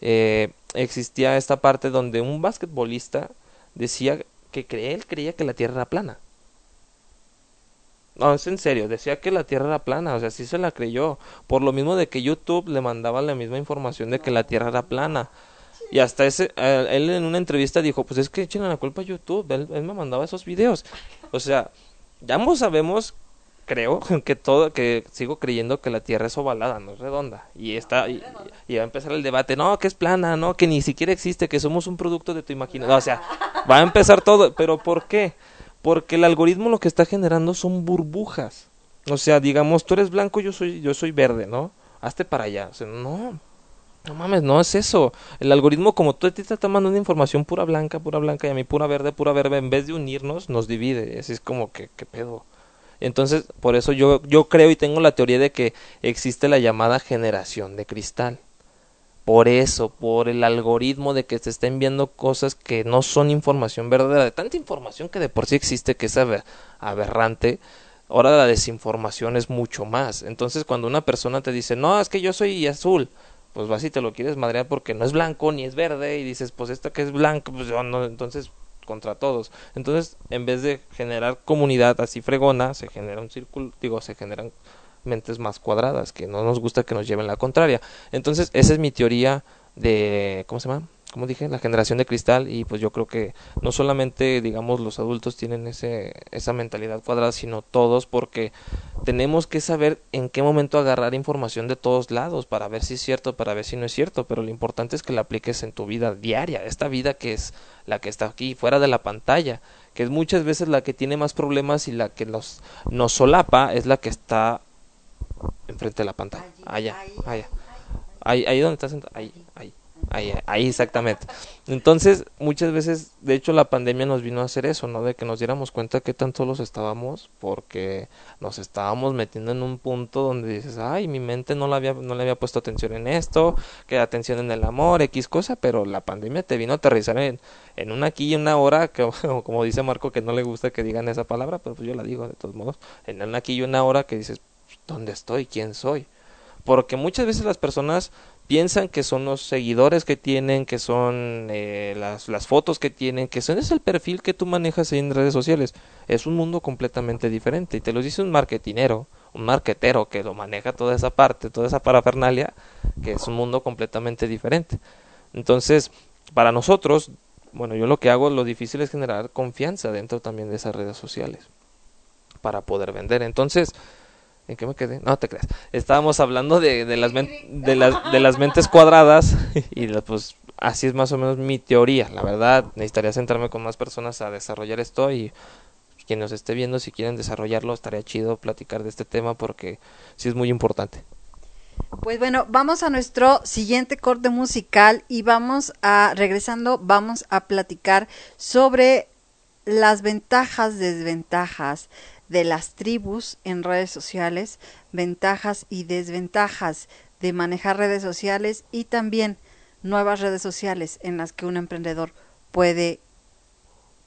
Eh, existía esta parte donde un basquetbolista decía que él creía que la Tierra era plana. No, es en serio, decía que la Tierra era plana, o sea, sí se la creyó. Por lo mismo de que YouTube le mandaba la misma información de que la Tierra era plana. Y hasta ese, él en una entrevista dijo, pues es que echen la culpa a YouTube, él, él, me mandaba esos videos. O sea, ya ambos sabemos, creo, *laughs* que todo, que sigo creyendo que la Tierra es ovalada, no es redonda. Y está, y, y va a empezar el debate, no, que es plana, no, que ni siquiera existe, que somos un producto de tu imaginación. o sea, va a empezar todo, pero ¿por qué? Porque el algoritmo lo que está generando son burbujas. O sea, digamos, tú eres blanco, yo soy, yo soy verde, ¿no? Hazte para allá. O sea, no, no mames, no es eso. El algoritmo, como tú te estás mandando información pura blanca, pura blanca, y a mí pura verde, pura verde, en vez de unirnos, nos divide. Así es como que, ¿qué pedo? Entonces, por eso yo, yo creo y tengo la teoría de que existe la llamada generación de cristal. Por eso, por el algoritmo de que se estén viendo cosas que no son información verdadera, de tanta información que de por sí existe, que es aber aberrante, ahora la desinformación es mucho más. Entonces, cuando una persona te dice, no, es que yo soy azul, pues vas y te lo quieres madrear porque no es blanco ni es verde y dices, pues esta que es blanca, pues yo no, entonces contra todos. Entonces, en vez de generar comunidad así fregona, se genera un círculo, digo, se generan mentes más cuadradas, que no nos gusta que nos lleven la contraria. Entonces, esa es mi teoría de, ¿cómo se llama? Como dije, la generación de cristal y pues yo creo que no solamente, digamos, los adultos tienen ese, esa mentalidad cuadrada, sino todos porque tenemos que saber en qué momento agarrar información de todos lados para ver si es cierto, para ver si no es cierto, pero lo importante es que la apliques en tu vida diaria, esta vida que es la que está aquí, fuera de la pantalla, que es muchas veces la que tiene más problemas y la que nos, nos solapa es la que está enfrente de la pantalla, allá, allá, ahí, ahí donde estás, ahí, ahí. Ahí, exactamente. Entonces, muchas veces, de hecho, la pandemia nos vino a hacer eso, ¿no? De que nos diéramos cuenta que tan solos estábamos porque nos estábamos metiendo en un punto donde dices, ay, mi mente no, la había, no le había puesto atención en esto, que atención en el amor, X cosa, pero la pandemia te vino a aterrizar en, en una aquí y una hora, que, *laughs* como dice Marco, que no le gusta que digan esa palabra, pero pues yo la digo de todos modos, en una aquí y una hora que dices, ¿dónde estoy? ¿Quién soy? Porque muchas veces las personas piensan que son los seguidores que tienen, que son eh, las, las fotos que tienen, que son, es el perfil que tú manejas en redes sociales. Es un mundo completamente diferente. Y te lo dice un marketinero, un marketero que lo maneja toda esa parte, toda esa parafernalia, que es un mundo completamente diferente. Entonces, para nosotros, bueno, yo lo que hago, lo difícil es generar confianza dentro también de esas redes sociales para poder vender. Entonces, ¿En qué me quedé? No te creas. Estábamos hablando de, de, las, de, las, de las mentes cuadradas *laughs* y pues así es más o menos mi teoría. La verdad, necesitaría sentarme con más personas a desarrollar esto y quien nos esté viendo, si quieren desarrollarlo, estaría chido platicar de este tema porque sí es muy importante. Pues bueno, vamos a nuestro siguiente corte musical y vamos a, regresando, vamos a platicar sobre las ventajas, desventajas de las tribus en redes sociales, ventajas y desventajas de manejar redes sociales y también nuevas redes sociales en las que un emprendedor puede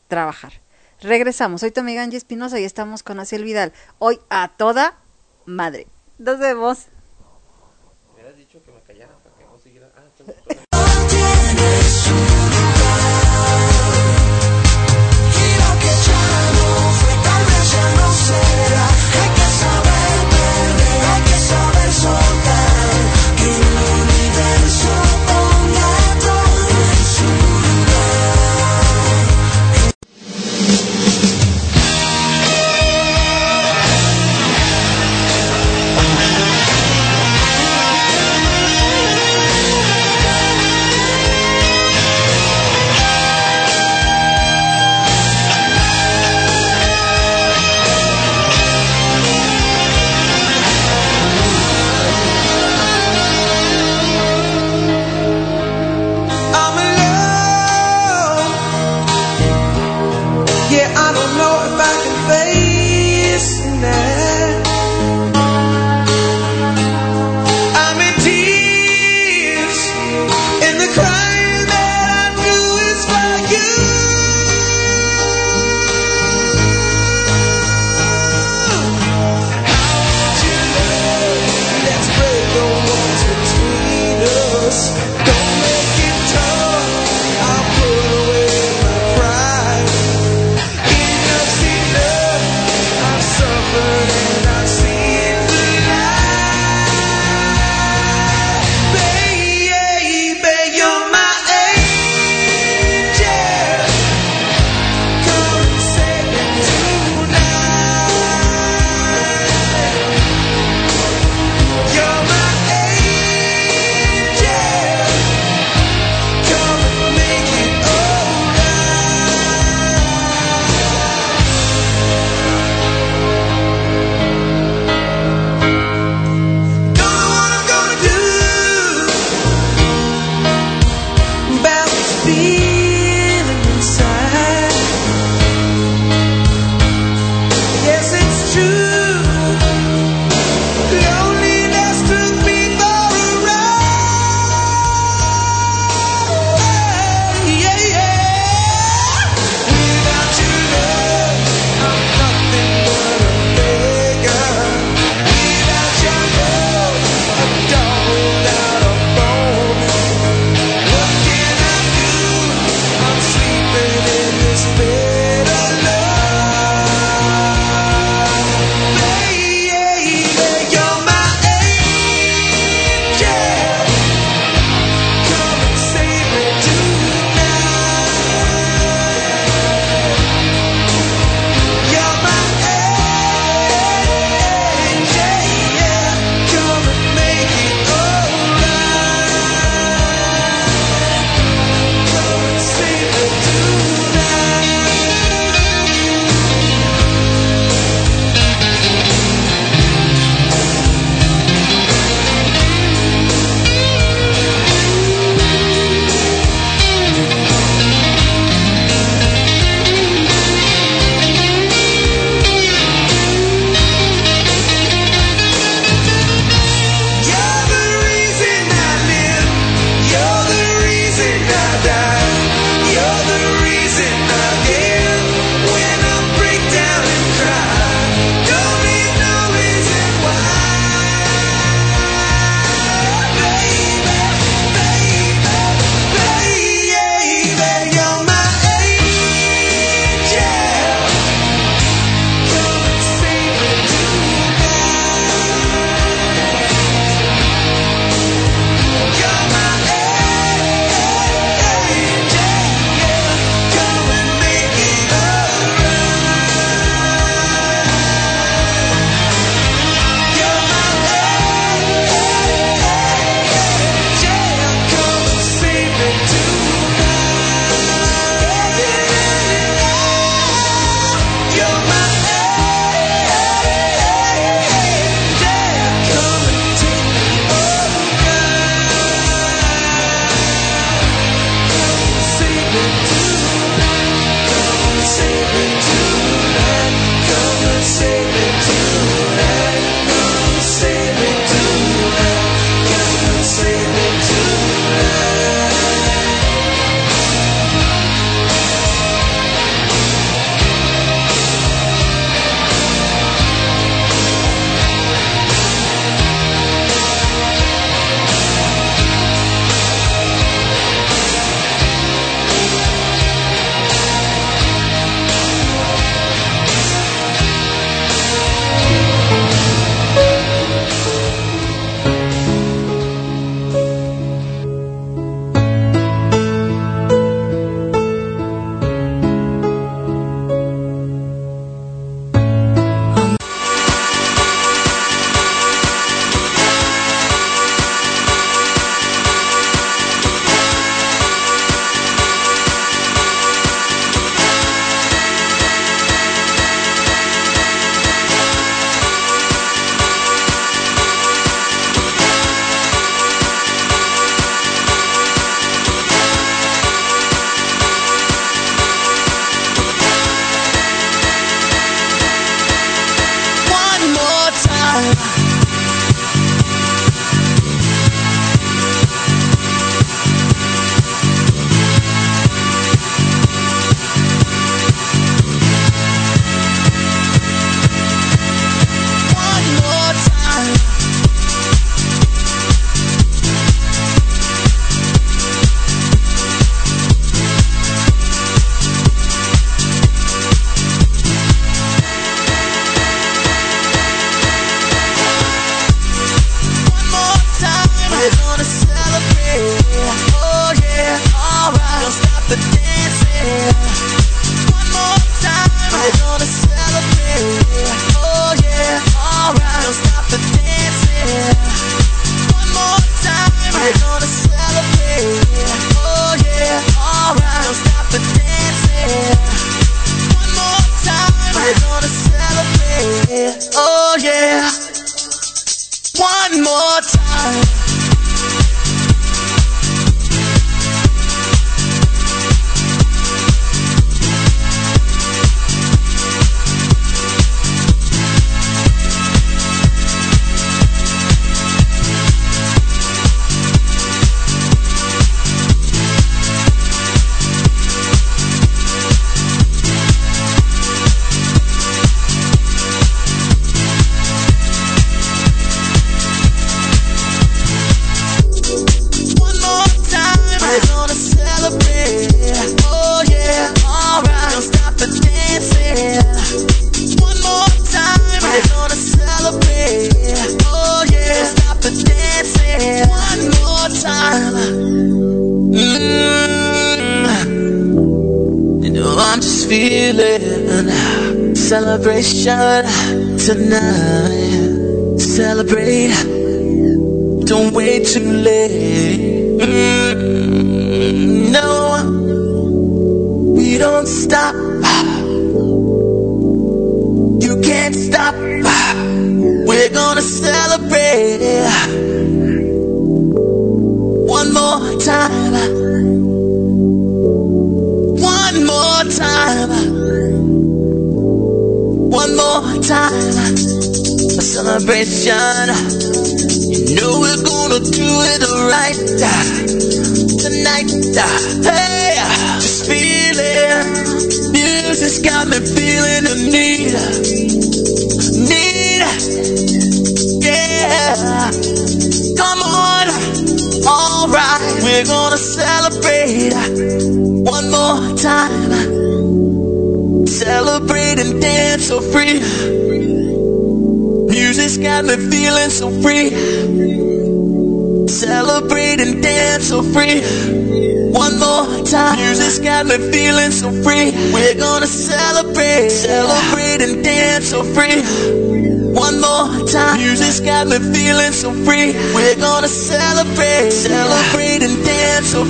trabajar. Regresamos, soy tu amiga Angie Espinosa y estamos con Asiel Vidal. Hoy a toda madre. Nos vemos.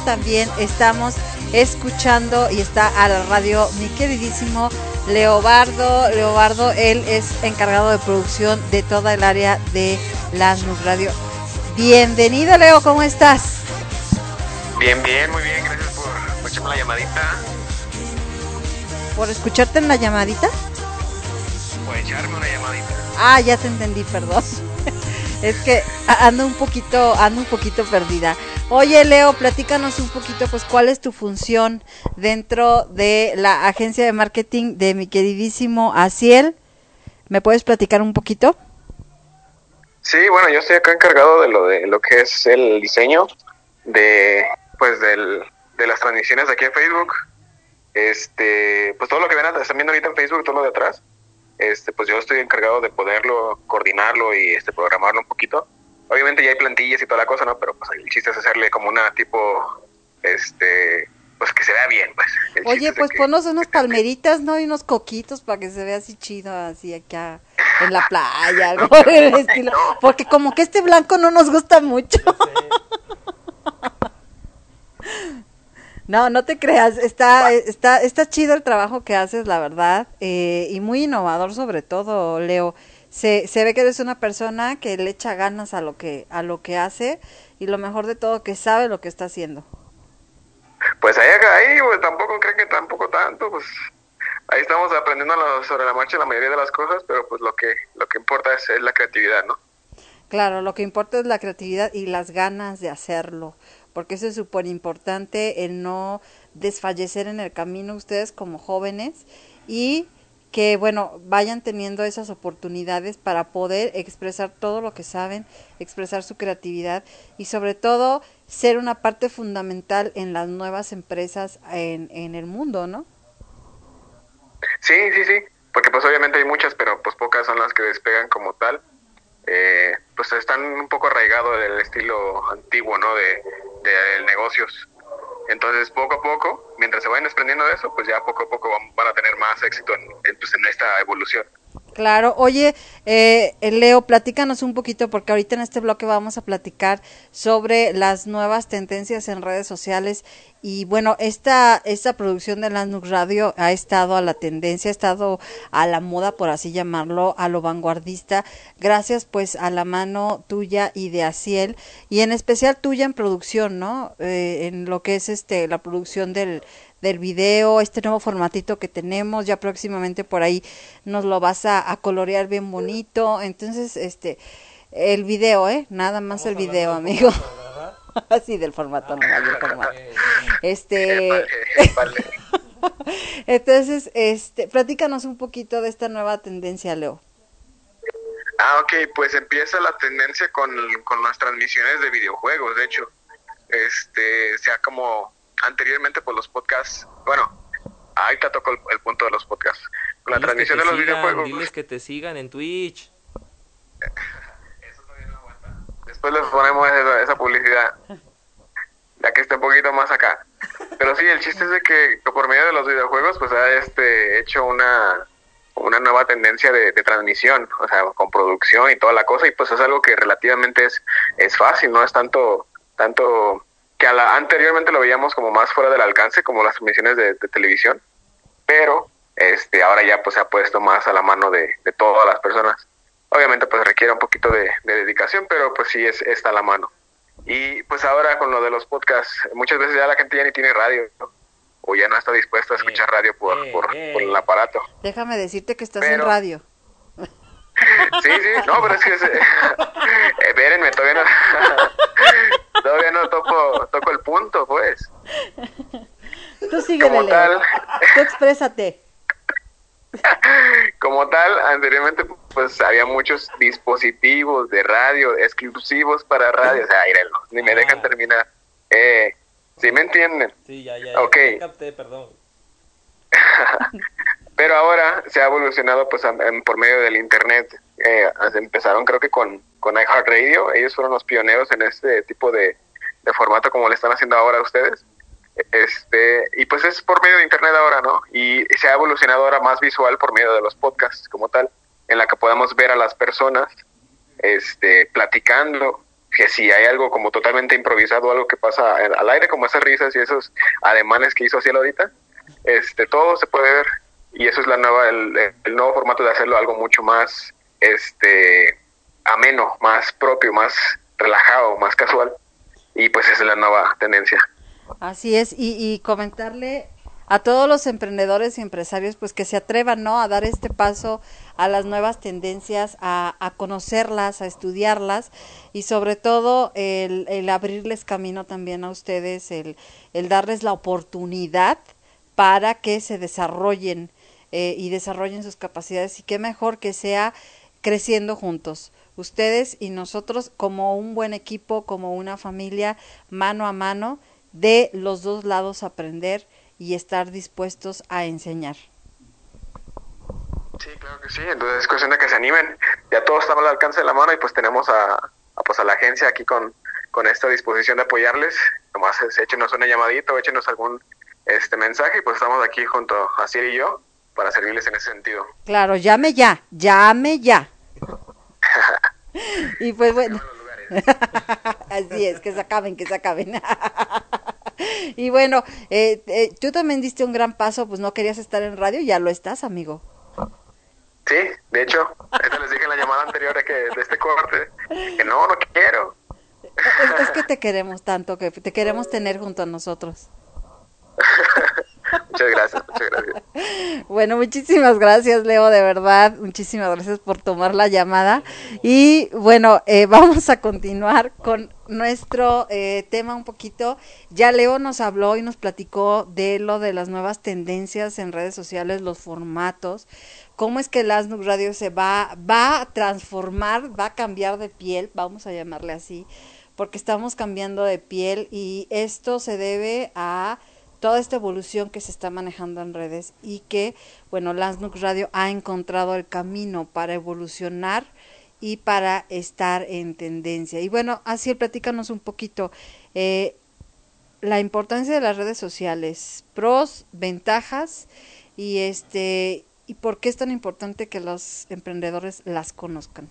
también estamos escuchando y está a la radio mi queridísimo Leobardo. Leobardo, él es encargado de producción de toda el área de la Nub Radio. Bienvenido, Leo, ¿cómo estás? Bien, bien, muy bien, gracias por escucharme la llamadita. ¿Por escucharte en la llamadita? Por echarme una llamadita. Ah, ya te entendí, perdón. *laughs* es que ando un poquito, ando un poquito perdida. Oye, Leo, platícanos un poquito, pues, cuál es tu función dentro de la agencia de marketing de mi queridísimo Asiel. ¿Me puedes platicar un poquito? Sí, bueno, yo estoy acá encargado de lo de lo que es el diseño de, pues, del, de las transmisiones de aquí en Facebook. Este, pues todo lo que ven, están viendo ahorita en Facebook, todo lo de atrás. Este, pues yo estoy encargado de poderlo coordinarlo y este programarlo un poquito. Obviamente ya hay plantillas y toda la cosa, ¿no? Pero pues el chiste es hacerle como una tipo, este, pues que se vea bien, pues. El Oye, pues que- ponnos unas palmeritas, ¿no? Y unos coquitos para que se vea así chido, así acá en la playa, *laughs* algo por el estilo. Porque como que este blanco no nos gusta mucho. *laughs* No, no te creas, está, está, está chido el trabajo que haces, la verdad, eh, y muy innovador sobre todo, Leo. Se, se ve que eres una persona que le echa ganas a lo que, a lo que hace, y lo mejor de todo, que sabe lo que está haciendo. Pues ahí, ahí, pues tampoco creen que tampoco tanto, pues ahí estamos aprendiendo sobre la marcha la mayoría de las cosas, pero pues lo que lo que importa es, es la creatividad, ¿no? Claro, lo que importa es la creatividad y las ganas de hacerlo, porque eso es súper importante, el no desfallecer en el camino ustedes como jóvenes y que, bueno, vayan teniendo esas oportunidades para poder expresar todo lo que saben, expresar su creatividad y sobre todo ser una parte fundamental en las nuevas empresas en, en el mundo, ¿no? Sí, sí, sí, porque pues obviamente hay muchas, pero pues pocas son las que despegan como tal. Eh, pues están un poco arraigados del estilo antiguo, ¿no? De, de negocios. Entonces, poco a poco, mientras se vayan desprendiendo de eso, pues ya poco a poco van, a tener más éxito en, en, pues, en esta evolución. Claro, oye, eh, Leo, platícanos un poquito, porque ahorita en este bloque vamos a platicar sobre las nuevas tendencias en redes sociales. Y bueno, esta, esta producción de Lanux Radio ha estado a la tendencia, ha estado a la moda, por así llamarlo, a lo vanguardista, gracias pues a la mano tuya y de Asiel, y en especial tuya en producción, ¿no? Eh, en lo que es este la producción del, del video, este nuevo formatito que tenemos, ya próximamente por ahí nos lo vas a, a colorear bien bonito, entonces este el video, eh, nada más el video, amigo. *laughs* Así del formato, no del formato. Este Vale, vale. *laughs* entonces, este, platícanos un poquito de esta nueva tendencia, Leo. Ah, ok, pues empieza la tendencia con, con las transmisiones de videojuegos, de hecho. Este, sea como anteriormente por los podcasts, bueno, ahí te tocó el, el punto de los podcasts. Con la Diles transmisión de los sigan, videojuegos, Diles que te sigan en Twitch. *laughs* después les ponemos esa, esa publicidad, ya que esté un poquito más acá. Pero sí, el chiste es de que, por medio de los videojuegos, pues ha este, hecho una, una nueva tendencia de, transmisión, o sea, con producción y toda la cosa, y pues es algo que relativamente es, es fácil, no es tanto, tanto que a la, anteriormente lo veíamos como más fuera del alcance, como las transmisiones de, televisión, pero este ahora ya pues se ha puesto más a la mano de todas las personas. Obviamente pues requiere un poquito de, de dedicación, pero pues sí es, está a la mano. Y pues ahora con lo de los podcasts, muchas veces ya la gente ya ni tiene radio, ¿no? o ya no está dispuesta a escuchar radio por, eh, por, eh. por el aparato. Déjame decirte que estás en radio. *laughs* Sí, sí, no, pero es que... se- *laughs* Espérenme, todavía no... *laughs* todavía no toco, toco el punto, pues. Tú síguele, Como tal. Tú exprésate. *laughs* Como tal, anteriormente pues había muchos dispositivos de radio exclusivos para radio. O sea, mírenlo, ni me dejan Ah. terminar. Eh, ¿Sí me entienden? Sí, ya, ya. Ok. ya capté, perdón. *laughs* Pero ahora se ha evolucionado pues a- en- por medio del internet. Eh, empezaron creo que con, con iHeartRadio. Ellos fueron los pioneros en este tipo de, de formato como le están haciendo ahora a ustedes. Este, y pues es por medio de internet ahora, ¿no? Y se ha evolucionado ahora más visual por medio de los podcasts como tal, en la que podemos ver a las personas este, platicando, que si hay algo como totalmente improvisado, algo que pasa al aire, como esas risas y esos ademanes que hizo Cielo ahorita, este, todo se puede ver y eso es la nueva, el, nuevo formato de hacerlo algo mucho más, este, ameno, más propio, más, relajado, más casual. Y pues es la nueva tendencia. Así es, y, y comentarle a todos los emprendedores y empresarios pues que se atrevan no a dar este paso a las nuevas tendencias a, conocerlas a estudiarlas y sobre todo el, el, abrirles camino también a ustedes el, el darles la oportunidad para que se desarrollen eh, y desarrollen sus capacidades y qué mejor que sea creciendo juntos ustedes y nosotros como un buen equipo como una familia mano a mano de los dos lados aprender y estar dispuestos a enseñar. Sí, claro que sí. Entonces es cuestión de que se animen. Ya todo está al alcance de la mano y pues tenemos a, a pues a la agencia aquí con, con esta disposición de apoyarles. Nomás es, échenos una llamadita o échenos algún este mensaje y pues estamos aquí junto a Siri y yo para servirles en ese sentido. Claro, llame ya, llame ya. *laughs* y pues bueno. *laughs* Así es, que se acaben, que se acaben. *laughs* *laughs* y bueno, eh, eh, tú también diste un gran paso, pues no querías estar en radio, ya lo estás, amigo. Sí, de hecho, esto les dije en la llamada anterior de, que, de este corte, que no, no quiero. Es, es que te queremos tanto, que te queremos tener junto a nosotros. *laughs* muchas gracias, muchas gracias. *laughs* Bueno, muchísimas gracias, Leo, de verdad. Muchísimas gracias por tomar la llamada. Y bueno, eh, *laughs* vamos a continuar con nuestro eh, tema un poquito. Ya Leo nos habló y nos platicó de lo de las nuevas tendencias en redes sociales, los formatos, cómo es que el Asnuk Radio se va, va a transformar, va a cambiar de piel, vamos a llamarle así, porque estamos cambiando de piel y esto se debe a toda esta evolución que se está manejando en redes y que, bueno, Lansnux Radio ha encontrado el camino para evolucionar y para estar en tendencia. Y bueno, así platícanos un poquito eh, la importancia de las redes sociales, pros, ventajas y este y por qué es tan importante que los emprendedores las conozcan.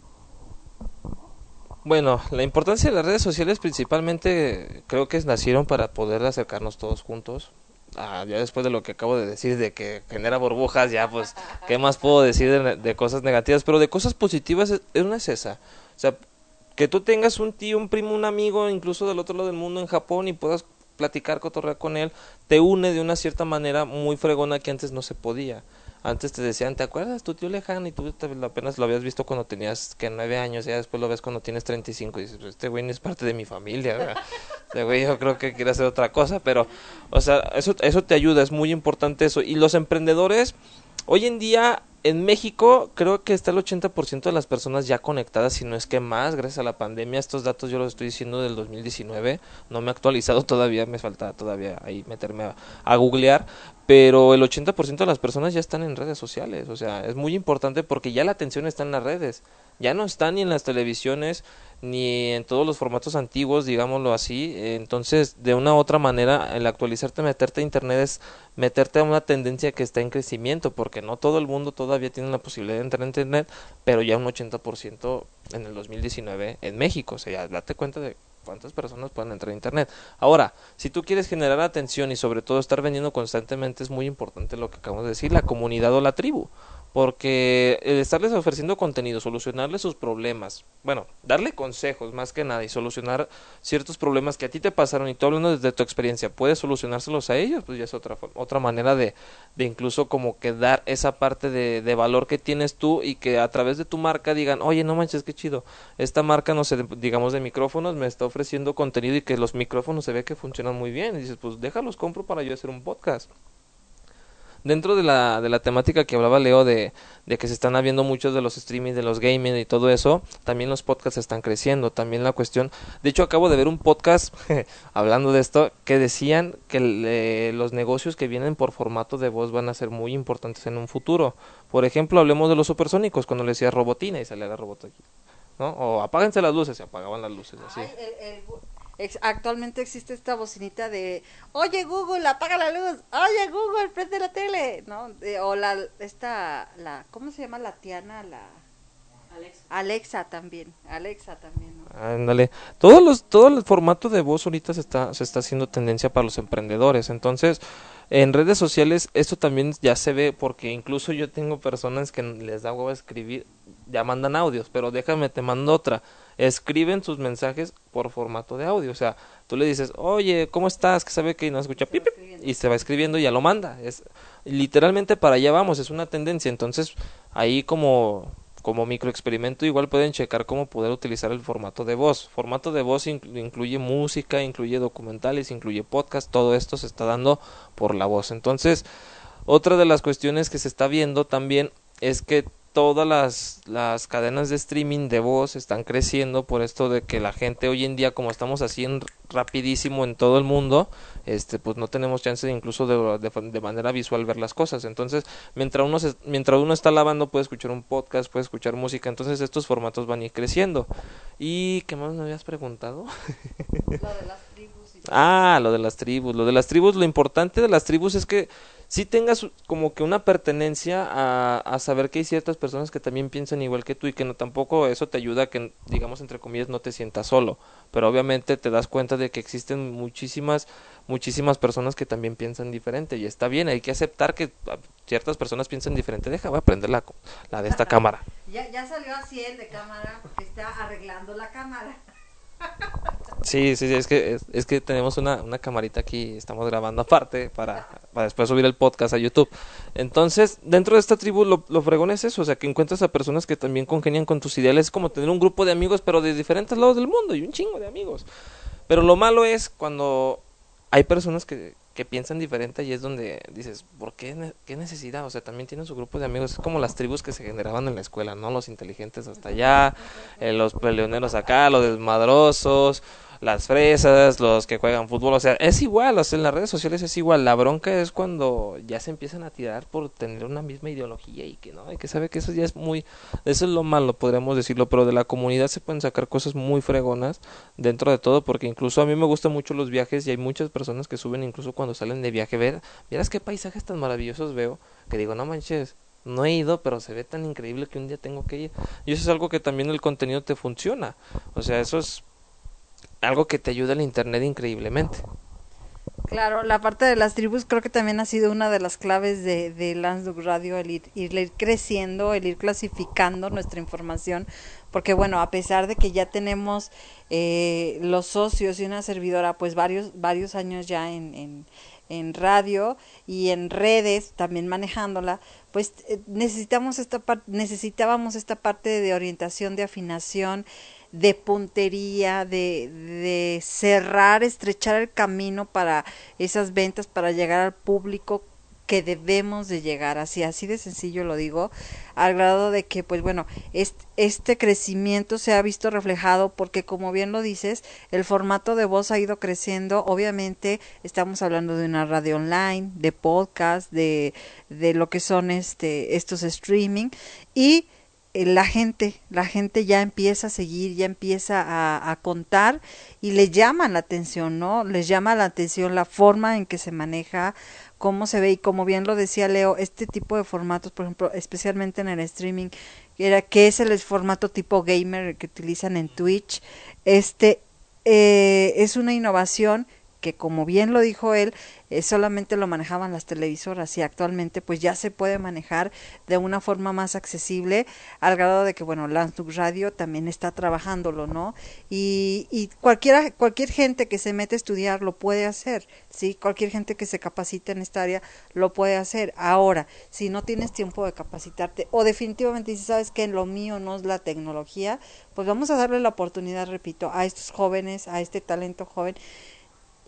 Bueno, la importancia de las redes sociales principalmente creo que nacieron para poder acercarnos todos juntos. Ah, ya después de lo que acabo de decir de que genera burbujas, ya pues, ¿qué más puedo decir de, cosas negativas? Pero de cosas positivas, una es esa. O sea, que tú tengas un tío, un primo, un amigo, incluso del otro lado del mundo en Japón y puedas platicar, cotorrear con él, te une de una cierta manera muy fregona que antes no se podía. Antes te decían, ¿te acuerdas tu tío lejano? Y tú apenas lo habías visto cuando tenías que nueve años, ya después lo ves cuando tienes treinta y cinco y dices, este güey no es parte de mi familia, *laughs* este güey yo creo que quiere hacer otra cosa, pero, o sea, eso, eso te ayuda, es muy importante eso. Y los emprendedores, hoy en día en México creo que está el 80% de las personas ya conectadas, si no es que más, gracias a la pandemia. Estos datos yo los estoy diciendo del 2019, no me he actualizado todavía, me falta todavía ahí meterme a, a googlear, pero el 80% de las personas ya están en redes sociales, o sea, es muy importante porque ya la atención está en las redes, ya no está ni en las televisiones, ni en todos los formatos antiguos, digámoslo así. Entonces, de una u otra manera, el actualizarte, meterte a Internet es meterte a una tendencia que está en crecimiento, porque no todo el mundo todavía tiene la posibilidad de entrar en Internet, pero ya un 80% en el 2019 en México. O sea, ya date cuenta de cuántas personas pueden entrar a Internet. Ahora, si tú quieres generar atención y sobre todo estar vendiendo constantemente, es muy importante lo que acabamos de decir, la comunidad o la tribu porque el estarles ofreciendo contenido, solucionarles sus problemas, bueno, darle consejos más que nada y solucionar ciertos problemas que a ti te pasaron y tú hablando desde tu experiencia, puedes solucionárselos a ellos, pues ya es otra, otra manera de, de incluso como que dar esa parte de, de valor que tienes tú y que a través de tu marca digan, oye, no manches, qué chido, esta marca, no sé, digamos de micrófonos, me está ofreciendo contenido y que los micrófonos se ve que funcionan muy bien, y dices, pues déjalos compro para yo hacer un podcast dentro de la, de la temática que hablaba Leo de, de que se están habiendo muchos de los streaming, de los gaming y todo eso, también los podcasts están creciendo, también la cuestión, de hecho acabo de ver un podcast *laughs* hablando de esto, que decían que eh, los negocios que vienen por formato de voz van a ser muy importantes en un futuro. Por ejemplo, hablemos de los supersónicos, cuando le decía robotina y salía la robot aquí. ¿no? O apáguense las luces, se apagaban las luces, así. El, ex, actualmente existe esta bocinita de, oye Google, apaga la luz, oye Google, prende la tele, ¿no? De, o la, esta, la, ¿cómo se llama la Tiana? La... Alexa. Alexa también, Alexa también. ¿no? Ándale, todos los, todo el formato de voz ahorita se está, se está haciendo tendencia para los emprendedores, entonces en redes sociales esto también ya se ve porque incluso yo tengo personas que les da huevo escribir ya mandan audios, pero déjame, te mando otra. Escriben sus mensajes por formato de audio. O sea, tú le dices, oye, ¿cómo estás? Que sabe que no escucha pip, pip", y se va escribiendo y ya lo manda. Es literalmente para allá vamos, es una tendencia. Entonces, ahí como como microexperimento igual pueden checar cómo poder utilizar el formato de voz. Formato de voz inclu- incluye música, incluye documentales, incluye podcast, todo esto se está dando por la voz. Entonces, otra de las cuestiones que se está viendo también es que todas las, las cadenas de streaming de voz están creciendo por esto de que la gente hoy en día como estamos así en rapidísimo en todo el mundo este pues no tenemos chance de incluso de, de, de manera visual ver las cosas. Entonces mientras uno se- mientras uno está lavando puede escuchar un podcast puede escuchar música entonces estos formatos van a ir creciendo. Y qué más me habías preguntado *laughs* Ah, lo de las tribus. Lo de las tribus, lo importante de las tribus es que sí tengas como que una pertenencia a, a saber que hay ciertas personas que también piensan igual que tú y que no tampoco eso te ayuda a que, digamos, entre comillas, no te sientas solo. Pero obviamente te das cuenta de que existen muchísimas, muchísimas personas que también piensan diferente y está bien, hay que aceptar que ah, ciertas personas piensan diferente. Deja, voy a prender la, la de esta *laughs* cámara. Ya, ya salió así el de cámara porque está arreglando la cámara. Sí, sí, sí, es que, es, es que tenemos una, una camarita aquí, estamos grabando aparte para, para después subir el podcast a YouTube. Entonces, dentro de esta tribu lo, lo fregón es eso, o sea, que encuentras a personas que también congenian con tus ideales, es como tener un grupo de amigos, pero de diferentes lados del mundo y un chingo de amigos. Pero lo malo es cuando hay personas que, que piensan diferente y es donde dices, ¿por qué, qué necesidad? O sea, también tienen su grupo de amigos, es como las tribus que se generaban en la escuela, ¿no? Los inteligentes hasta allá, eh, los peleoneros acá, los desmadrosos, las fresas, los que juegan fútbol, o sea, es igual, o sea, en las redes sociales es igual, la bronca es cuando ya se empiezan a tirar por tener una misma ideología y que no, y que sabe que eso ya es muy, eso es lo malo, podríamos decirlo, pero de la comunidad se pueden sacar cosas muy fregonas dentro de todo, porque incluso a mí me gustan mucho los viajes y hay muchas personas que suben incluso cuando salen de viaje, ver, vieras qué paisajes tan maravillosos veo, que digo, no manches, no he ido, pero se ve tan increíble que un día tengo que ir. Y eso es algo que también el contenido te funciona. O sea, eso es algo que te ayuda el internet increíblemente. Claro, la parte de las tribus creo que también ha sido una de las claves de, de Lansdowne Radio, el ir, ir creciendo, el ir clasificando nuestra información, porque bueno, a pesar de que ya tenemos eh, los socios y una servidora, pues varios, varios años ya en, en, en radio y en redes, también manejándola, pues eh, necesitamos esta necesitábamos esta parte de orientación, de afinación, de puntería, de, de cerrar, estrechar el camino para esas ventas, para llegar al público que debemos de llegar, así, así de sencillo lo digo, al grado de que, pues bueno, este, este crecimiento se ha visto reflejado porque, como bien lo dices, el formato de voz ha ido creciendo, obviamente estamos hablando de una radio online, de podcast, de, de lo que son este, estos streaming, y la gente, la gente ya empieza a seguir, ya empieza a, a, contar y le llama la atención, ¿no? Les llama la atención la forma en que se maneja, cómo se ve y como bien lo decía Leo, este tipo de formatos, por ejemplo, especialmente en el streaming, era que es el formato tipo gamer que utilizan en Twitch, este eh, es una innovación que como bien lo dijo él, eh, solamente lo manejaban las televisoras y actualmente pues ya se puede manejar de una forma más accesible al grado de que bueno, Lansduk Radio también está trabajándolo, ¿no? Y, y cualquiera, cualquier gente que se mete a estudiar lo puede hacer, ¿sí? Cualquier gente que se capacita en esta área lo puede hacer. Ahora, si no tienes tiempo de capacitarte o definitivamente si sabes que lo mío no es la tecnología, pues vamos a darle la oportunidad, repito, a estos jóvenes, a este talento joven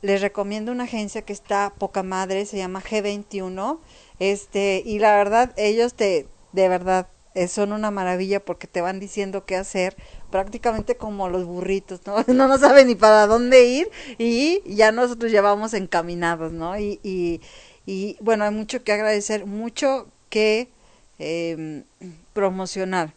les recomiendo una agencia que está poca madre, se llama G21, este, y la verdad, ellos te, de verdad, eh, son una maravilla porque te van diciendo qué hacer, prácticamente como los burritos, ¿no? *laughs* No no saben ni para dónde ir y ya nosotros llevamos encaminados, ¿no? Y, y, y bueno, hay mucho que agradecer, mucho que eh, promocionar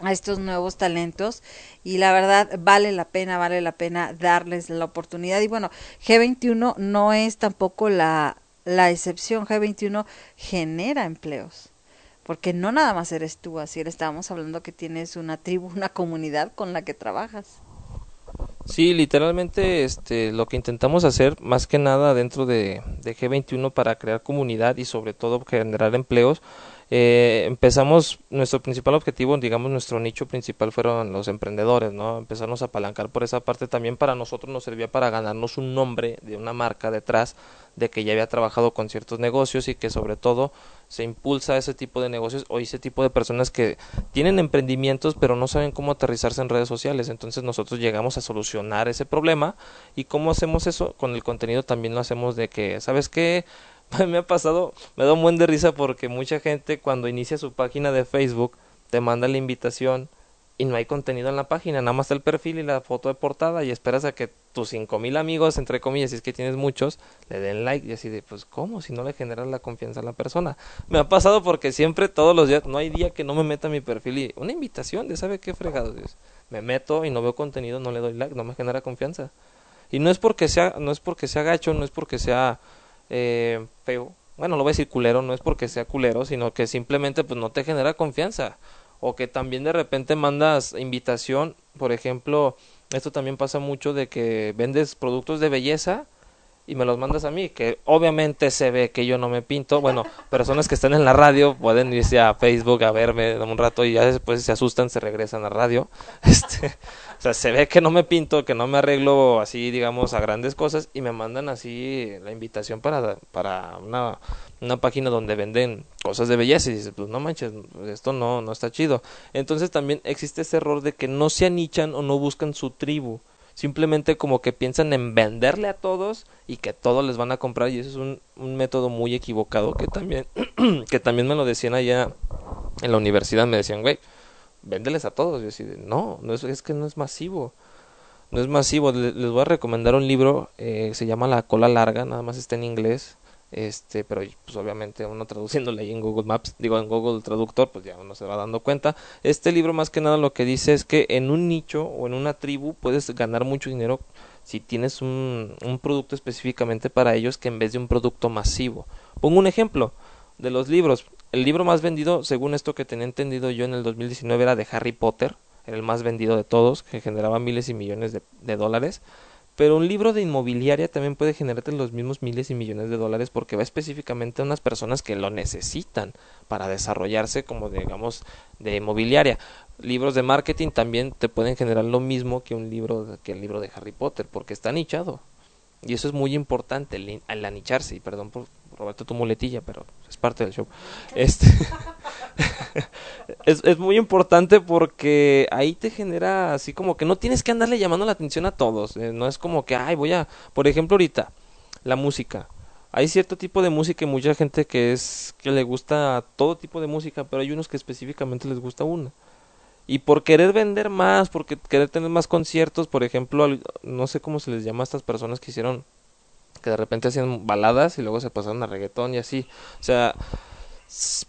a estos nuevos talentos y la verdad vale la pena, vale la pena darles la oportunidad y bueno, G21 no es tampoco la, la excepción, G21 genera empleos porque no nada más eres tú, así le estábamos hablando que tienes una tribu, una comunidad con la que trabajas. Sí, literalmente este, lo que intentamos hacer más que nada dentro de, de G21 para crear comunidad y sobre todo generar empleos eh, empezamos, nuestro principal objetivo, digamos, nuestro nicho principal fueron los emprendedores, ¿no? Empezarnos a apalancar por esa parte también para nosotros nos servía para ganarnos un nombre de una marca detrás de que ya había trabajado con ciertos negocios y que sobre todo se impulsa ese tipo de negocios o ese tipo de personas que tienen emprendimientos pero no saben cómo aterrizarse en redes sociales. Entonces nosotros llegamos a solucionar ese problema y cómo hacemos eso con el contenido también lo hacemos de que, ¿sabes qué? *laughs* me ha pasado, me da un buen de risa porque mucha gente cuando inicia su página de Facebook te manda la invitación y no hay contenido en la página, nada más el perfil y la foto de portada y esperas a que tus cinco mil amigos, entre comillas, si es que tienes muchos, le den like y así de, pues, ¿cómo? Si no le generas la confianza a la persona. Me ha pasado porque siempre, todos los días, no hay día que no me meta mi perfil y una invitación de sabe qué fregado Dios. Me meto y no veo contenido, no le doy like, no me genera confianza. Y no es porque sea, no es porque sea gacho, no es porque sea eh, feo. Bueno, lo voy a decir culero, no es porque sea culero, sino que simplemente pues no te genera confianza. O que también de repente mandas invitación, por ejemplo, esto también pasa mucho de que vendes productos de belleza y me los mandas a mí, que obviamente se ve que yo no me pinto. Bueno, *laughs* personas que están en la radio pueden irse a Facebook a verme un rato y ya después se asustan, se regresan a radio. *laughs* Este, o sea, se ve que no me pinto, que no me arreglo así, digamos, a grandes cosas y me mandan así la invitación para, para una, una página donde venden cosas de belleza y dices, pues no manches, esto no, no está chido. Entonces también existe ese error de que no se anichan o no buscan su tribu simplemente como que piensan en venderle a todos y que todos les van a comprar y eso es un, un método muy equivocado que también *clears throat* que también me lo decían allá en la universidad me decían güey véndeles a todos. Yo no no es, es que no es masivo no es masivo les, voy a recomendar un libro eh, se llama la cola larga nada más está en inglés. Este pero pues obviamente uno traduciéndole ahí en Google Maps digo en Google Traductor pues ya uno se va dando cuenta. Este libro más que nada lo que dice es que en un nicho o en una tribu puedes ganar mucho dinero si tienes un, un producto específicamente para ellos que en vez de un producto masivo. Pongo un ejemplo de los libros el libro más vendido según esto que tenía entendido yo en el 2019 era de Harry Potter era el más vendido de todos que generaba miles y millones de, de dólares pero un libro de inmobiliaria también puede generarte los mismos miles y millones de dólares porque va específicamente a unas personas que lo necesitan para desarrollarse como digamos de inmobiliaria. Libros de marketing también te pueden generar lo mismo que un libro que el libro de Harry Potter porque está nichado. Y eso es muy importante, el, el anicharse. Y perdón por robarte tu muletilla, pero es parte del show. Este *laughs* es, es muy importante porque ahí te genera así como que no tienes que andarle llamando la atención a todos. Eh, no es como que, ay, voy a, por ejemplo, ahorita, la música. Hay cierto tipo de música y mucha gente que es que le gusta todo tipo de música, pero hay unos que específicamente les gusta una. Y por querer vender más, por querer tener más conciertos, por ejemplo, no sé cómo se les llama a estas personas que hicieron que de repente hacían baladas y luego se pasaron a reggaetón y así. O sea,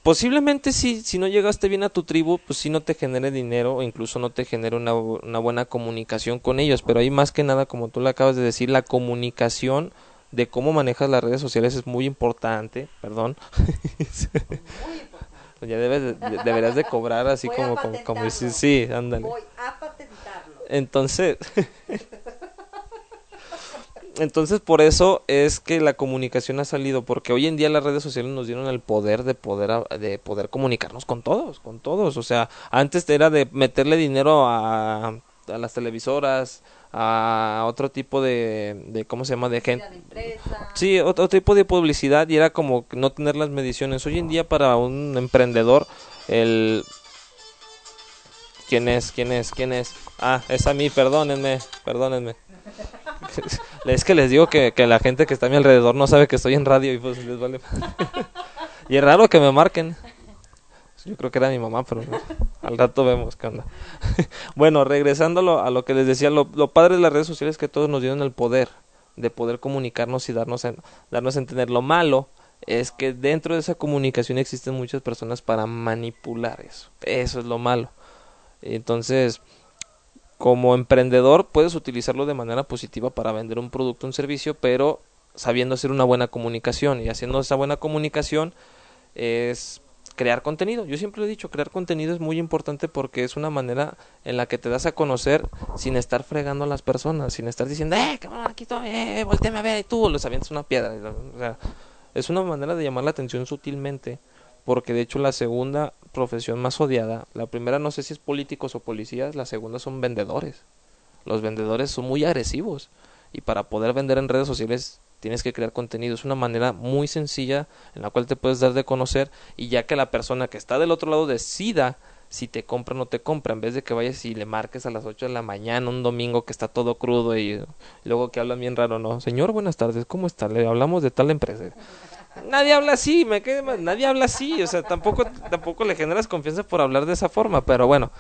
posiblemente si, si no llegaste bien a tu tribu, pues sí no te genere dinero o incluso no te genere una, una buena comunicación con ellos. Pero ahí más que nada, como tú le acabas de decir, la comunicación de cómo manejas las redes sociales es muy importante. Perdón. *laughs* ya debes de, deberías de cobrar así como, como, como, sí, ándale. Voy a patentarlo. Entonces, *laughs* entonces por eso es que la comunicación ha salido porque hoy en día las redes sociales nos dieron el poder de poder de poder comunicarnos con todos con todos. O sea antes era de meterle dinero a, a las televisoras a otro tipo de, de cómo se llama de gente sí otro tipo de publicidad y era como no tener las mediciones. Hoy en día para un emprendedor el quién es quién es quién es ah es a mí perdónenme perdónenme *laughs* es que les digo que, que, la gente que está a mi alrededor no sabe que estoy en radio y pues les vale. *laughs* y es raro que me marquen. Yo creo que era mi mamá, pero al rato vemos qué onda. *laughs* bueno, regresando a lo, que les decía, lo, lo, padre de las redes sociales es que todos nos dieron el poder de poder comunicarnos y darnos, en, darnos a entender. Lo malo es que dentro de esa comunicación existen muchas personas para manipular eso. Eso es lo malo. Entonces, como emprendedor puedes utilizarlo de manera positiva para vender un producto un servicio, pero sabiendo hacer una buena comunicación y haciendo esa buena comunicación es crear contenido. Yo siempre he dicho, crear contenido es muy importante porque es una manera en la que te das a conocer sin estar fregando a las personas, sin estar diciendo, eh, cabrón, aquí estoy, eh, volteame a ver, y tú les avientas una piedra. O sea, es una manera de llamar la atención sutilmente porque de hecho la segunda profesión más odiada, la primera no sé si es políticos o policías, la segunda son vendedores. Los vendedores son muy agresivos y para poder vender en redes sociales tienes que crear contenido. Es una manera muy sencilla en la cual te puedes dar de conocer y ya que la persona que está del otro lado decida si te compra o no te compra, en vez de que vayas y le marques a las 8 de la mañana un domingo que está todo crudo y, luego que hablan bien raro, ¿no? Señor, buenas tardes, ¿cómo está? Le hablamos de tal empresa. Nadie habla así, me quedé nadie habla así, o sea, tampoco tampoco le generas confianza por hablar de esa forma, pero bueno,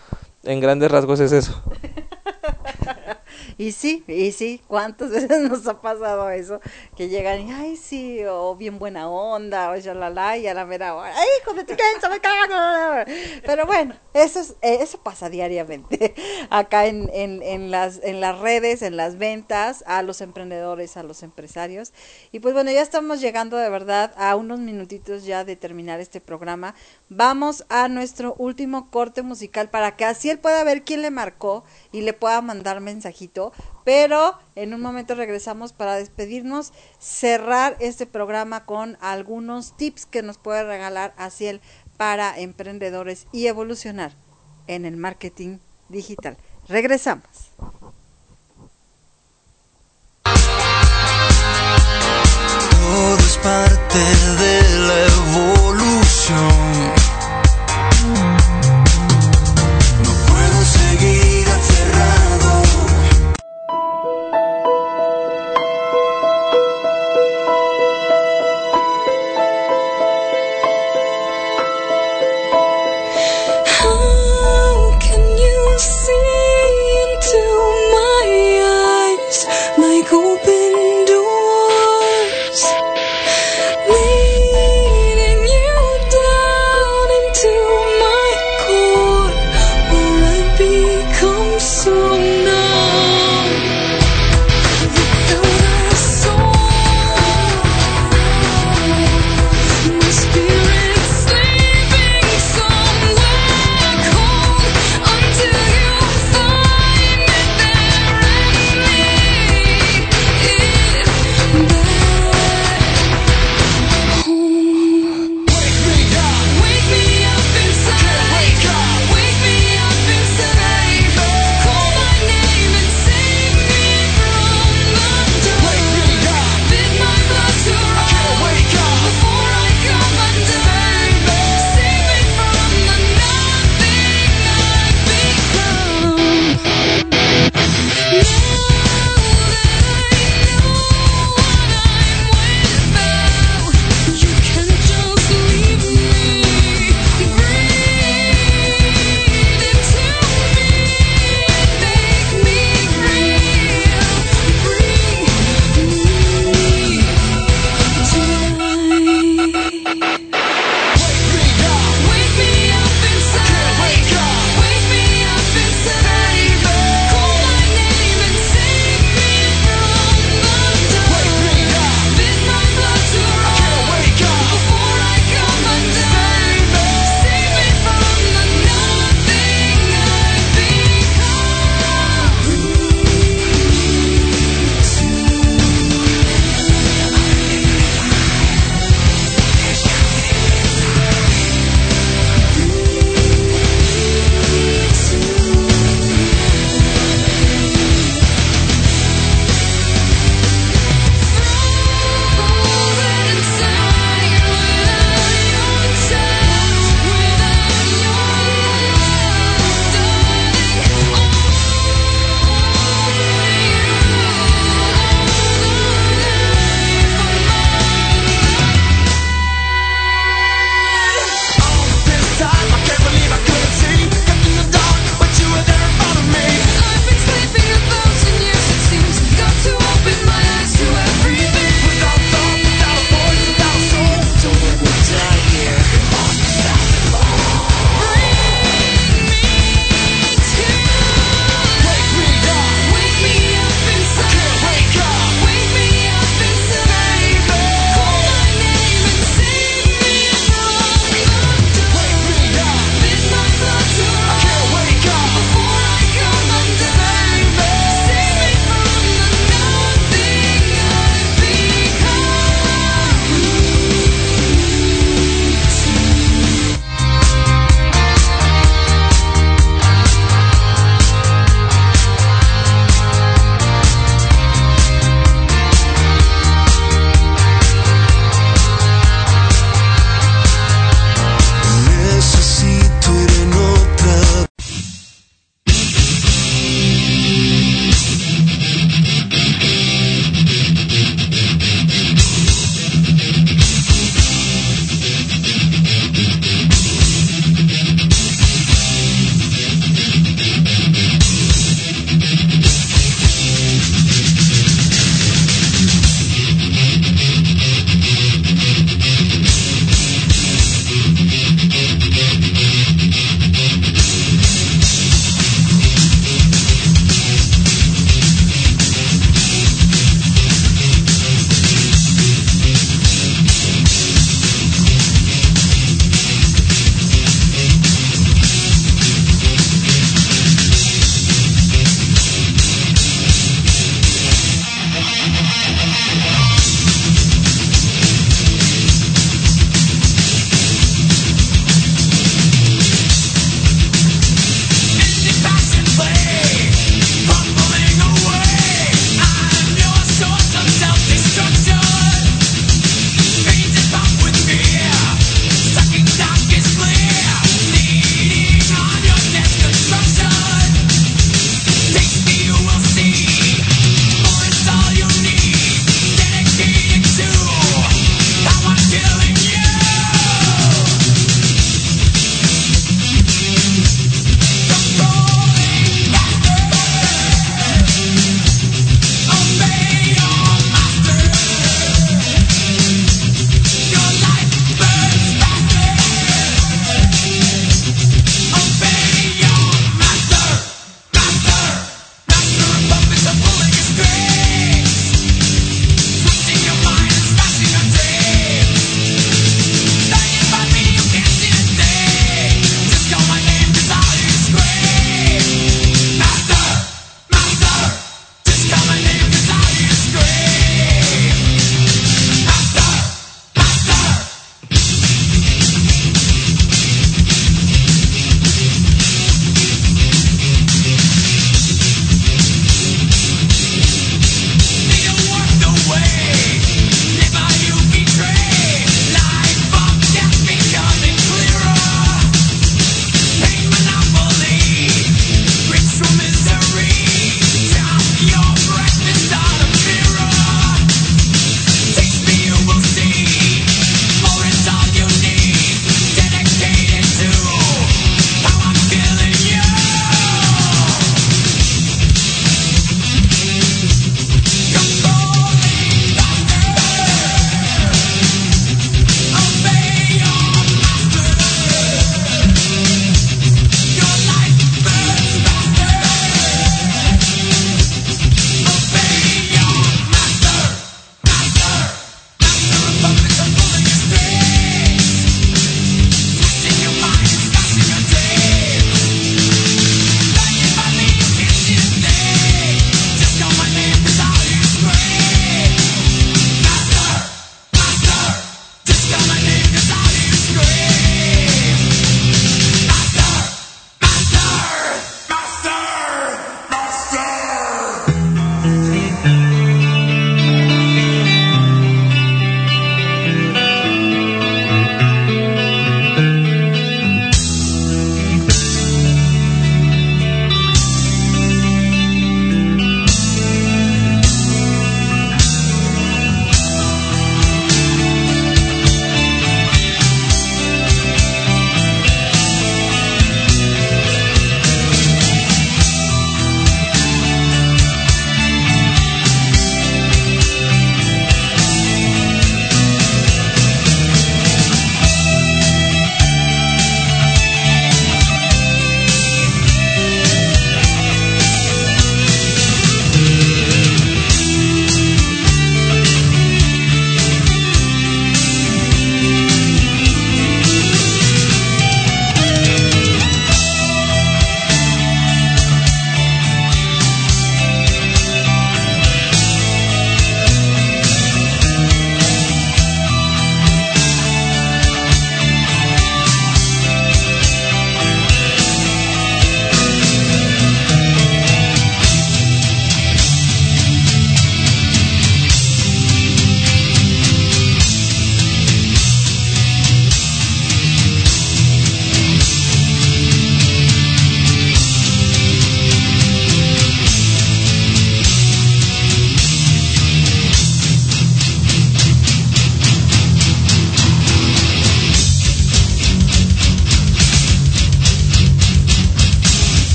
en grandes rasgos es eso. *laughs* *laughs* Y sí, y sí, ¿cuántas *laughs* veces nos ha pasado eso? Que llegan y, ay, sí, o bien buena onda, o ya la y a la mera hora, ay, hijo de me cago! Pero bueno, eso, es, eh, eso pasa diariamente *laughs* acá en, en, en, las, en las redes, en las ventas, a los emprendedores, a los empresarios. Y pues bueno, ya estamos llegando de verdad a unos minutitos ya de terminar este programa. Vamos a nuestro último corte musical para que así él pueda ver quién le marcó y le pueda mandar mensajito. Pero en un momento regresamos para despedirnos, cerrar este programa con algunos tips que nos puede regalar Asiel para emprendedores y evolucionar en el marketing digital. Regresamos. Todo es parte de la evolución.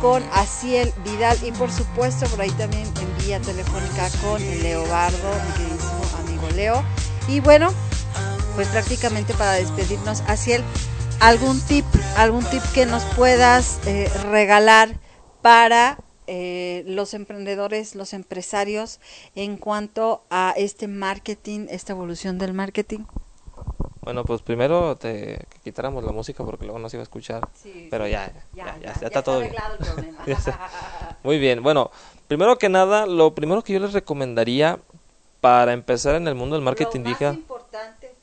Con Asiel Vidal y por supuesto por ahí también en vía telefónica con Leo Bardo, mi queridísimo amigo Leo. Y bueno, pues prácticamente para despedirnos, Asiel, algún tip, algún tip que nos puedas eh, regalar para eh, los emprendedores, los empresarios en cuanto a este marketing, esta evolución del marketing? Bueno, pues primero te que quitáramos la música porque luego no se iba a escuchar. Sí, pero ya, ya, ya, ya está, todo bien. el *laughs* problema. Está. Muy bien, bueno, primero que nada, lo primero que yo les recomendaría para empezar en el mundo del marketing Lo más importante,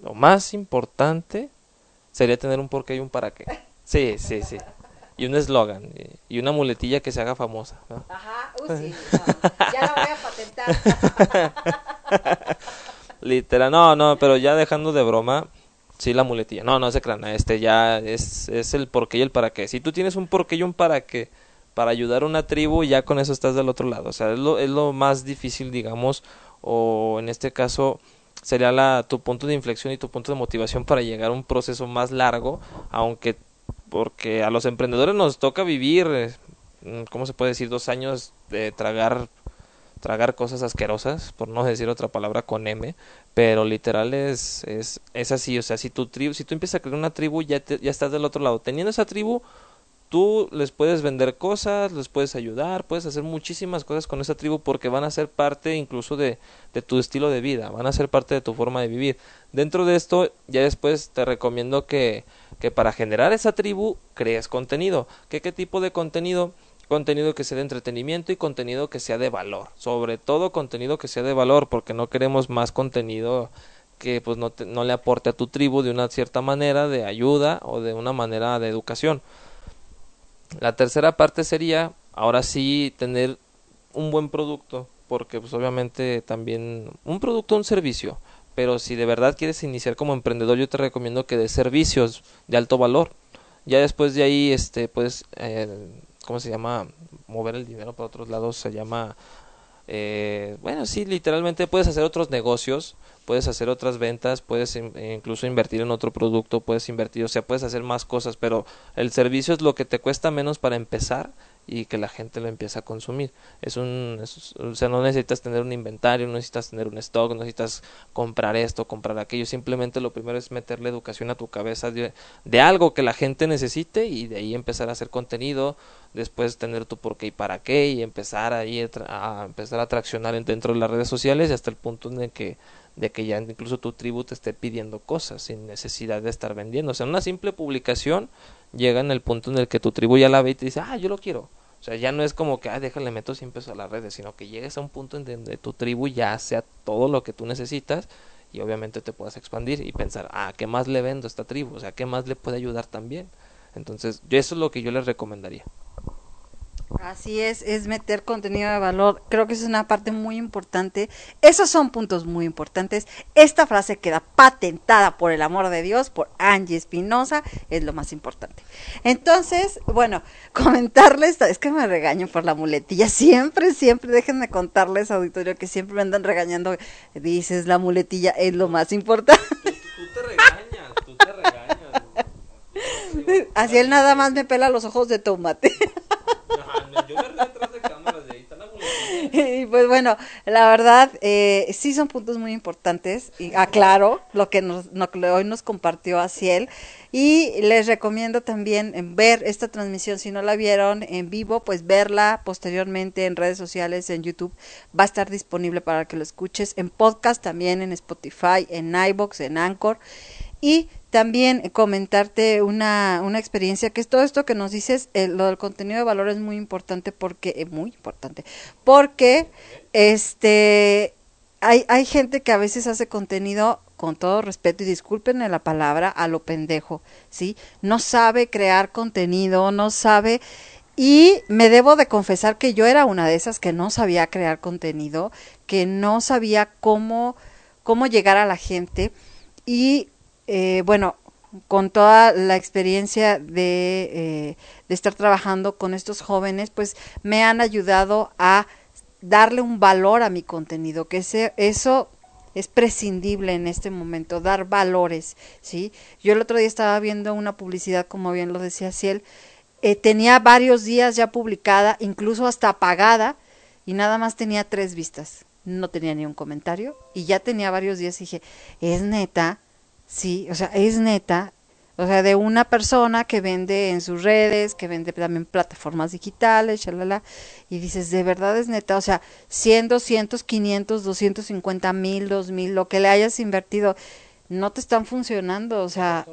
lo más importante sería tener un porqué y un para qué. Sí, sí, sí. Y un eslogan y- una muletilla que se haga famosa. ¿no? ajá, uy, sí, no, ya la voy a patentar. *laughs* *laughs* Literal, no, no, pero ya dejando de broma, sí la muletilla. No, no se crean, este ya es, es el porqué y el para qué. Si tú tienes un porqué y un para qué para ayudar a una tribu, ya con eso estás del otro lado. O sea, es lo, es lo más difícil, digamos, o en este caso sería la, tu punto de inflexión y tu punto de motivación para llegar a un proceso más largo, aunque porque a los emprendedores nos toca vivir, eh, ¿cómo se puede decir? Dos años de tragar tragar cosas asquerosas, por no decir otra palabra con M, pero literal es, es, es así, o sea, si tu tribu, si tú empiezas a crear una tribu, ya, te- ya estás del otro lado. Teniendo esa tribu, tú les puedes vender cosas, les puedes ayudar, puedes hacer muchísimas cosas con esa tribu porque van a ser parte incluso de, de tu estilo de vida, van a ser parte de tu forma de vivir. Dentro de esto, ya después te recomiendo que, que para generar esa tribu crees contenido. ¿Qué, ¿Qué tipo de contenido? Contenido que sea de entretenimiento y contenido que sea de valor. Sobre todo contenido que sea de valor porque no queremos más contenido que pues no, te- no le aporte a tu tribu de una cierta manera de ayuda o de una manera de educación. La tercera parte sería, ahora sí, tener un buen producto, porque pues obviamente también un producto, un servicio, pero si de verdad quieres iniciar como emprendedor, yo te recomiendo que des servicios de alto valor. Ya después de ahí, este, pues, eh, ¿cómo se llama? Mover el dinero para otros lados se llama eh, bueno, sí, literalmente puedes hacer otros negocios, puedes hacer otras ventas, puedes in- incluso invertir en otro producto, puedes invertir, o sea, puedes hacer más cosas, pero el servicio es lo que te cuesta menos para empezar y que la gente lo empiece a consumir. Es un, es- o sea, no necesitas tener un inventario, no necesitas tener un stock, no necesitas comprar esto, comprar aquello, simplemente lo primero es meterle educación a tu cabeza de, algo que la gente necesite y de ahí empezar a hacer contenido, después tener tu por qué y para qué y empezar ahí a, empezar a traccionar en- dentro de las redes sociales hasta el punto en que de que ya incluso tu tribu te esté pidiendo cosas sin necesidad de estar vendiendo. O sea, una simple publicación llega en el punto en el que tu tribu ya la ve y te dice, ah, yo lo quiero. O sea, ya no es como que, ah, déjale, meto 100 pesos a las redes, sino que llegues a un punto en donde tu tribu ya sea todo lo que tú necesitas y obviamente te puedas expandir y pensar, ah, ¿qué más le vendo a esta tribu? O sea, ¿qué más le puede ayudar también? Entonces, yo eso es lo que yo les recomendaría. Así es, es meter contenido de valor. Creo que es una parte muy importante. Esos son puntos muy importantes. Esta frase queda patentada por el amor de Dios, por Angie Espinosa, es lo más importante. Entonces, bueno, *laughs* comentarles, es que me regaño por la muletilla. Siempre, siempre, déjenme contarles, auditorio, que siempre me andan regañando. Dices, la muletilla es lo más importante. Tú, te regañas, tú te regañas. *laughs* Así él nada más me pela los ojos de tomate. *laughs* yo me detrás de cámaras, de ahí está la. *laughs* Y pues bueno, la verdad, eh, sí son puntos muy importantes. Y aclaro lo que, nos, lo hoy nos compartió Asiel. Y les recomiendo también ver esta transmisión. Si no la vieron en vivo, pues verla posteriormente en redes sociales, en YouTube. Va a estar disponible para que lo escuches. En podcast también, en Spotify, en iBox, en Anchor. Y también comentarte una, una experiencia que es todo esto que nos dices, eh, lo del contenido de valor es muy importante porque, eh, muy importante, porque este hay, hay gente que a veces hace contenido con todo respeto y discúlpenme la palabra, a lo pendejo, ¿sí? No sabe crear contenido, no sabe y me debo de confesar que yo era una de esas que no sabía crear contenido, que no sabía cómo, cómo llegar a la gente y eh, bueno, con toda la experiencia de, eh, de estar trabajando con estos jóvenes, pues me han ayudado a darle un valor a mi contenido, que ese, eso es prescindible en este momento, dar valores, ¿sí? Yo el otro día estaba viendo una publicidad, como bien lo decía Ciel, eh, tenía varios días ya publicada, incluso hasta apagada, y nada más tenía tres vistas. No tenía ni un comentario, y ya tenía varios días y dije, es neta, sí, o sea, es neta, o sea, de una persona que vende en sus redes, que vende también plataformas digitales, shalala, y dices, de verdad es neta, o sea, 100, 200, 500, 250 mil, 2000, lo que le hayas invertido, no te están funcionando, o sea,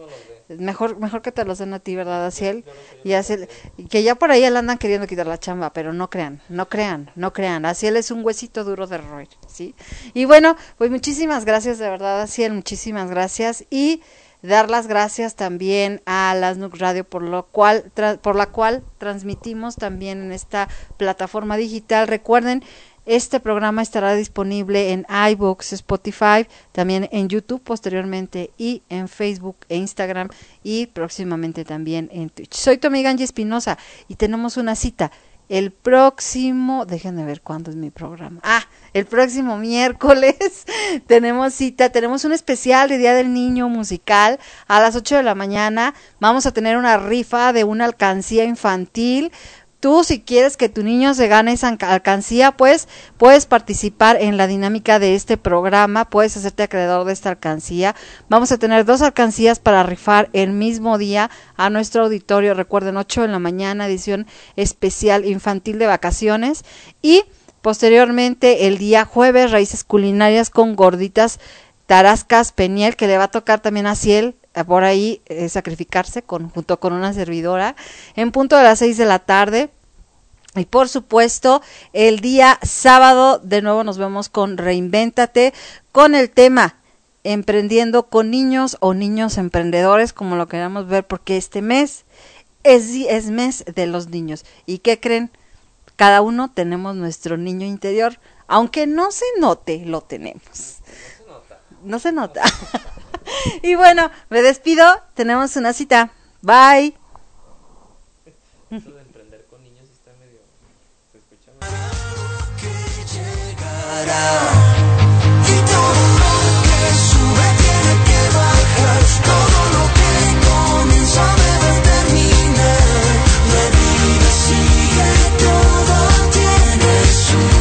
mejor mejor que te los den a ti, ¿verdad, Asiel? Y Asiel, que ya por ahí le andan queriendo quitar la chamba, pero no crean, no crean, no crean, Asiel es un huesito duro de roer, ¿sí? Y bueno, pues muchísimas gracias, de verdad, Asiel, muchísimas gracias, y dar las gracias también a las NUC Radio por lo cual por la cual transmitimos también en esta plataforma digital. Recuerden, este programa estará disponible en iBooks, Spotify, también en YouTube posteriormente y en Facebook e Instagram y próximamente también en Twitch. Soy tu amiga Angie Espinosa y tenemos una cita el próximo, déjenme ver cuándo es mi programa. Ah, el próximo miércoles *laughs* tenemos cita, tenemos un especial de Día del Niño musical a las 8 de la mañana. Vamos a tener una rifa de una alcancía infantil Tú, si quieres que tu niño se gane esa alcancía, pues puedes participar en la dinámica de este programa, puedes hacerte acreedor de esta alcancía. Vamos a tener dos alcancías para rifar el mismo día a nuestro auditorio. Recuerden, 8 de la mañana, edición especial infantil de vacaciones. Y posteriormente, el día jueves, raíces culinarias con gorditas tarascas peniel, que le va a tocar también a Ciel por ahí eh, sacrificarse con, junto con una servidora en punto de las seis de la tarde. Y por supuesto, el día sábado de nuevo nos vemos con Reinvéntate con el tema emprendiendo con niños o niños emprendedores, como lo queramos ver, porque este mes es, es mes de los niños. ¿Y qué creen? Cada uno tenemos nuestro niño interior, aunque no se note, lo tenemos. No se nota. *laughs* *laughs* y bueno, me despido. Tenemos una cita. Bye. Eso de emprender con niños está medio. Se escucha Y todo lo que sube tiene que bajar. Todo lo que comienza debe terminar. La vida sigue, todo tiene su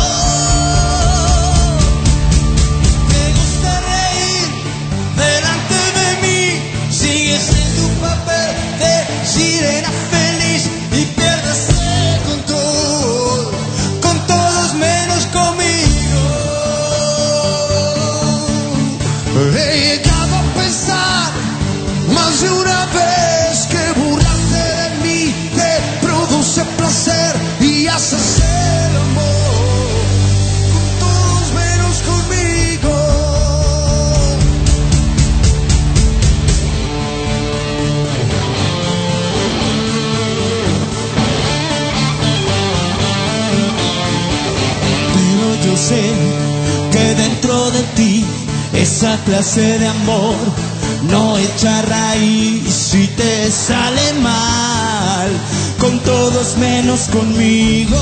esa clase de amor no echa raíz y te sale mal, con todos menos conmigo.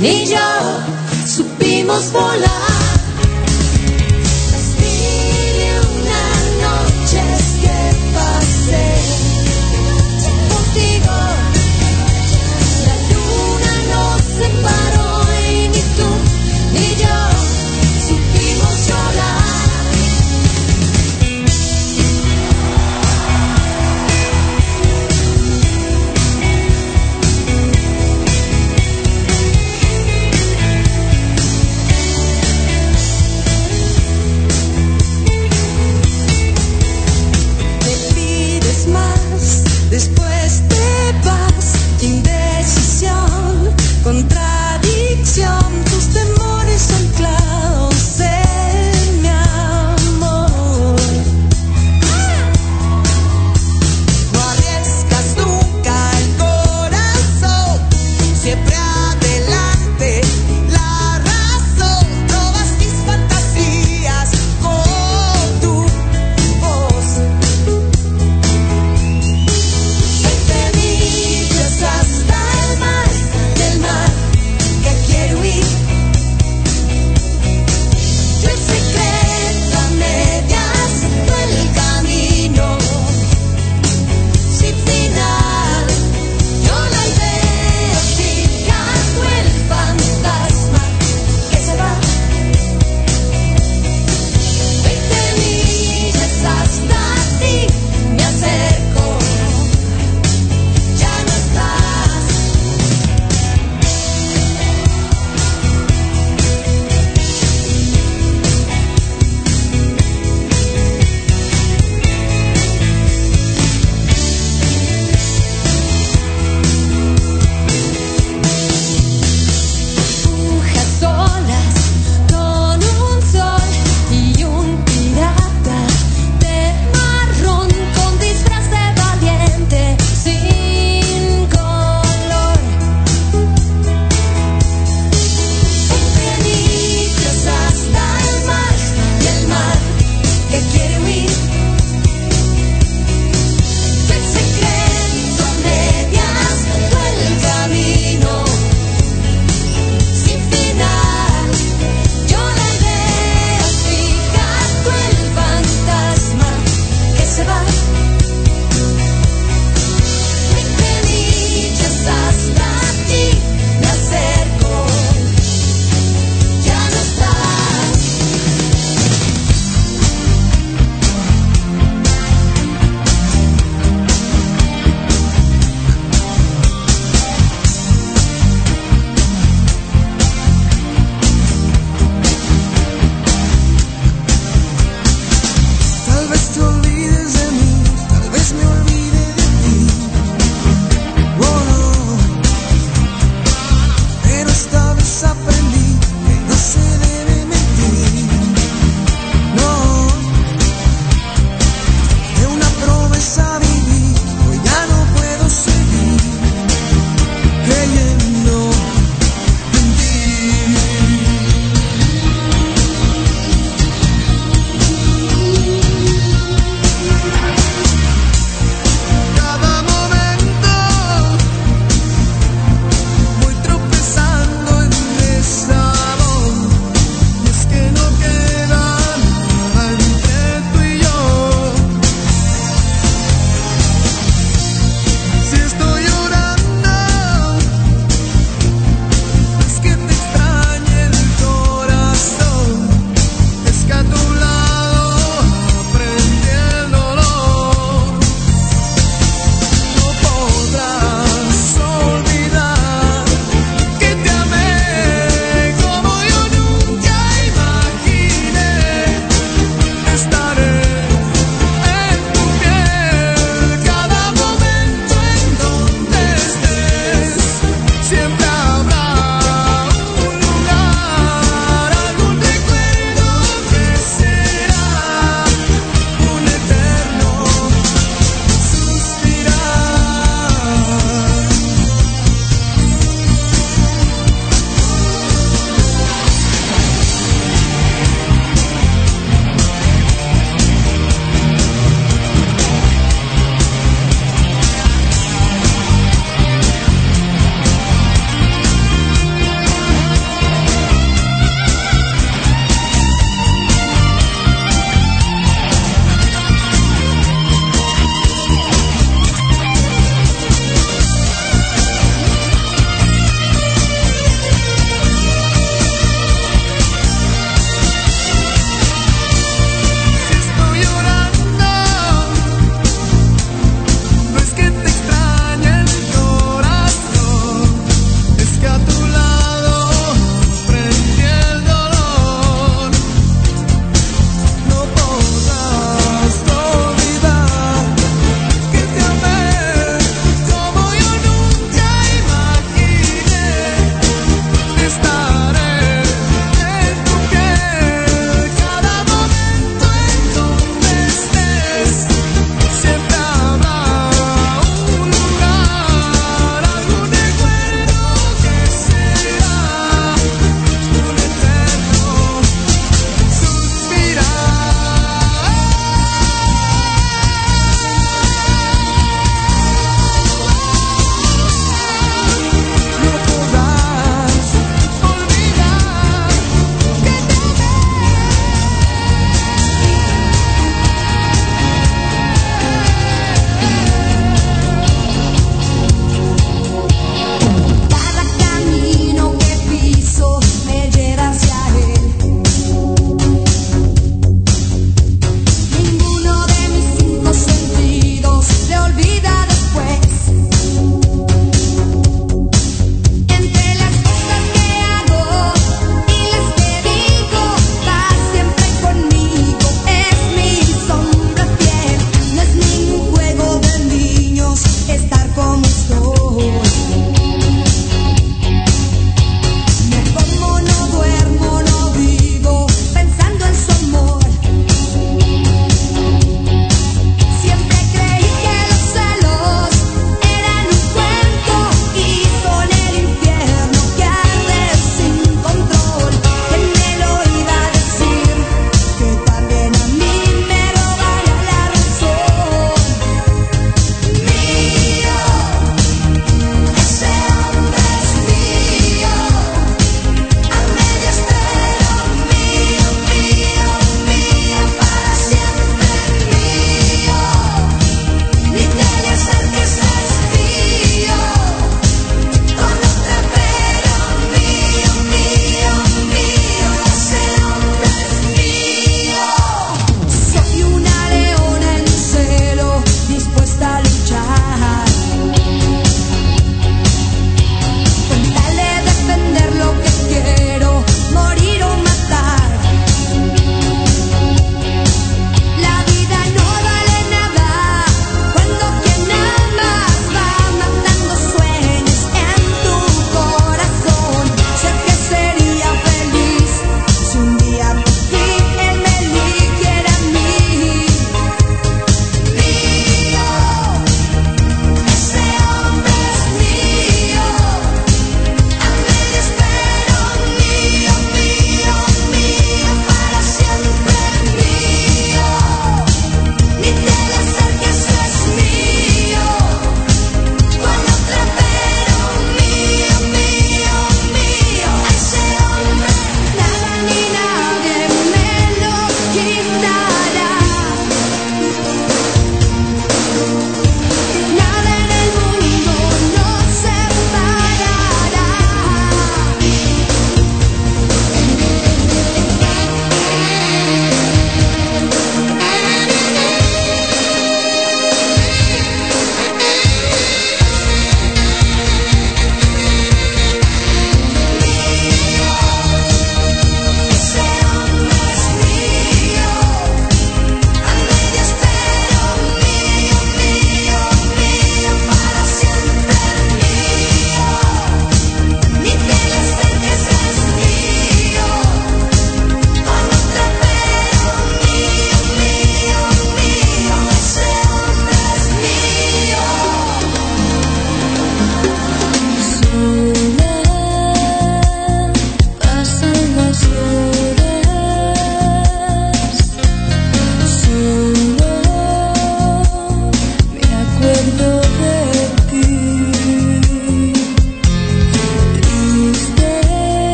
Ni yo supimos volar.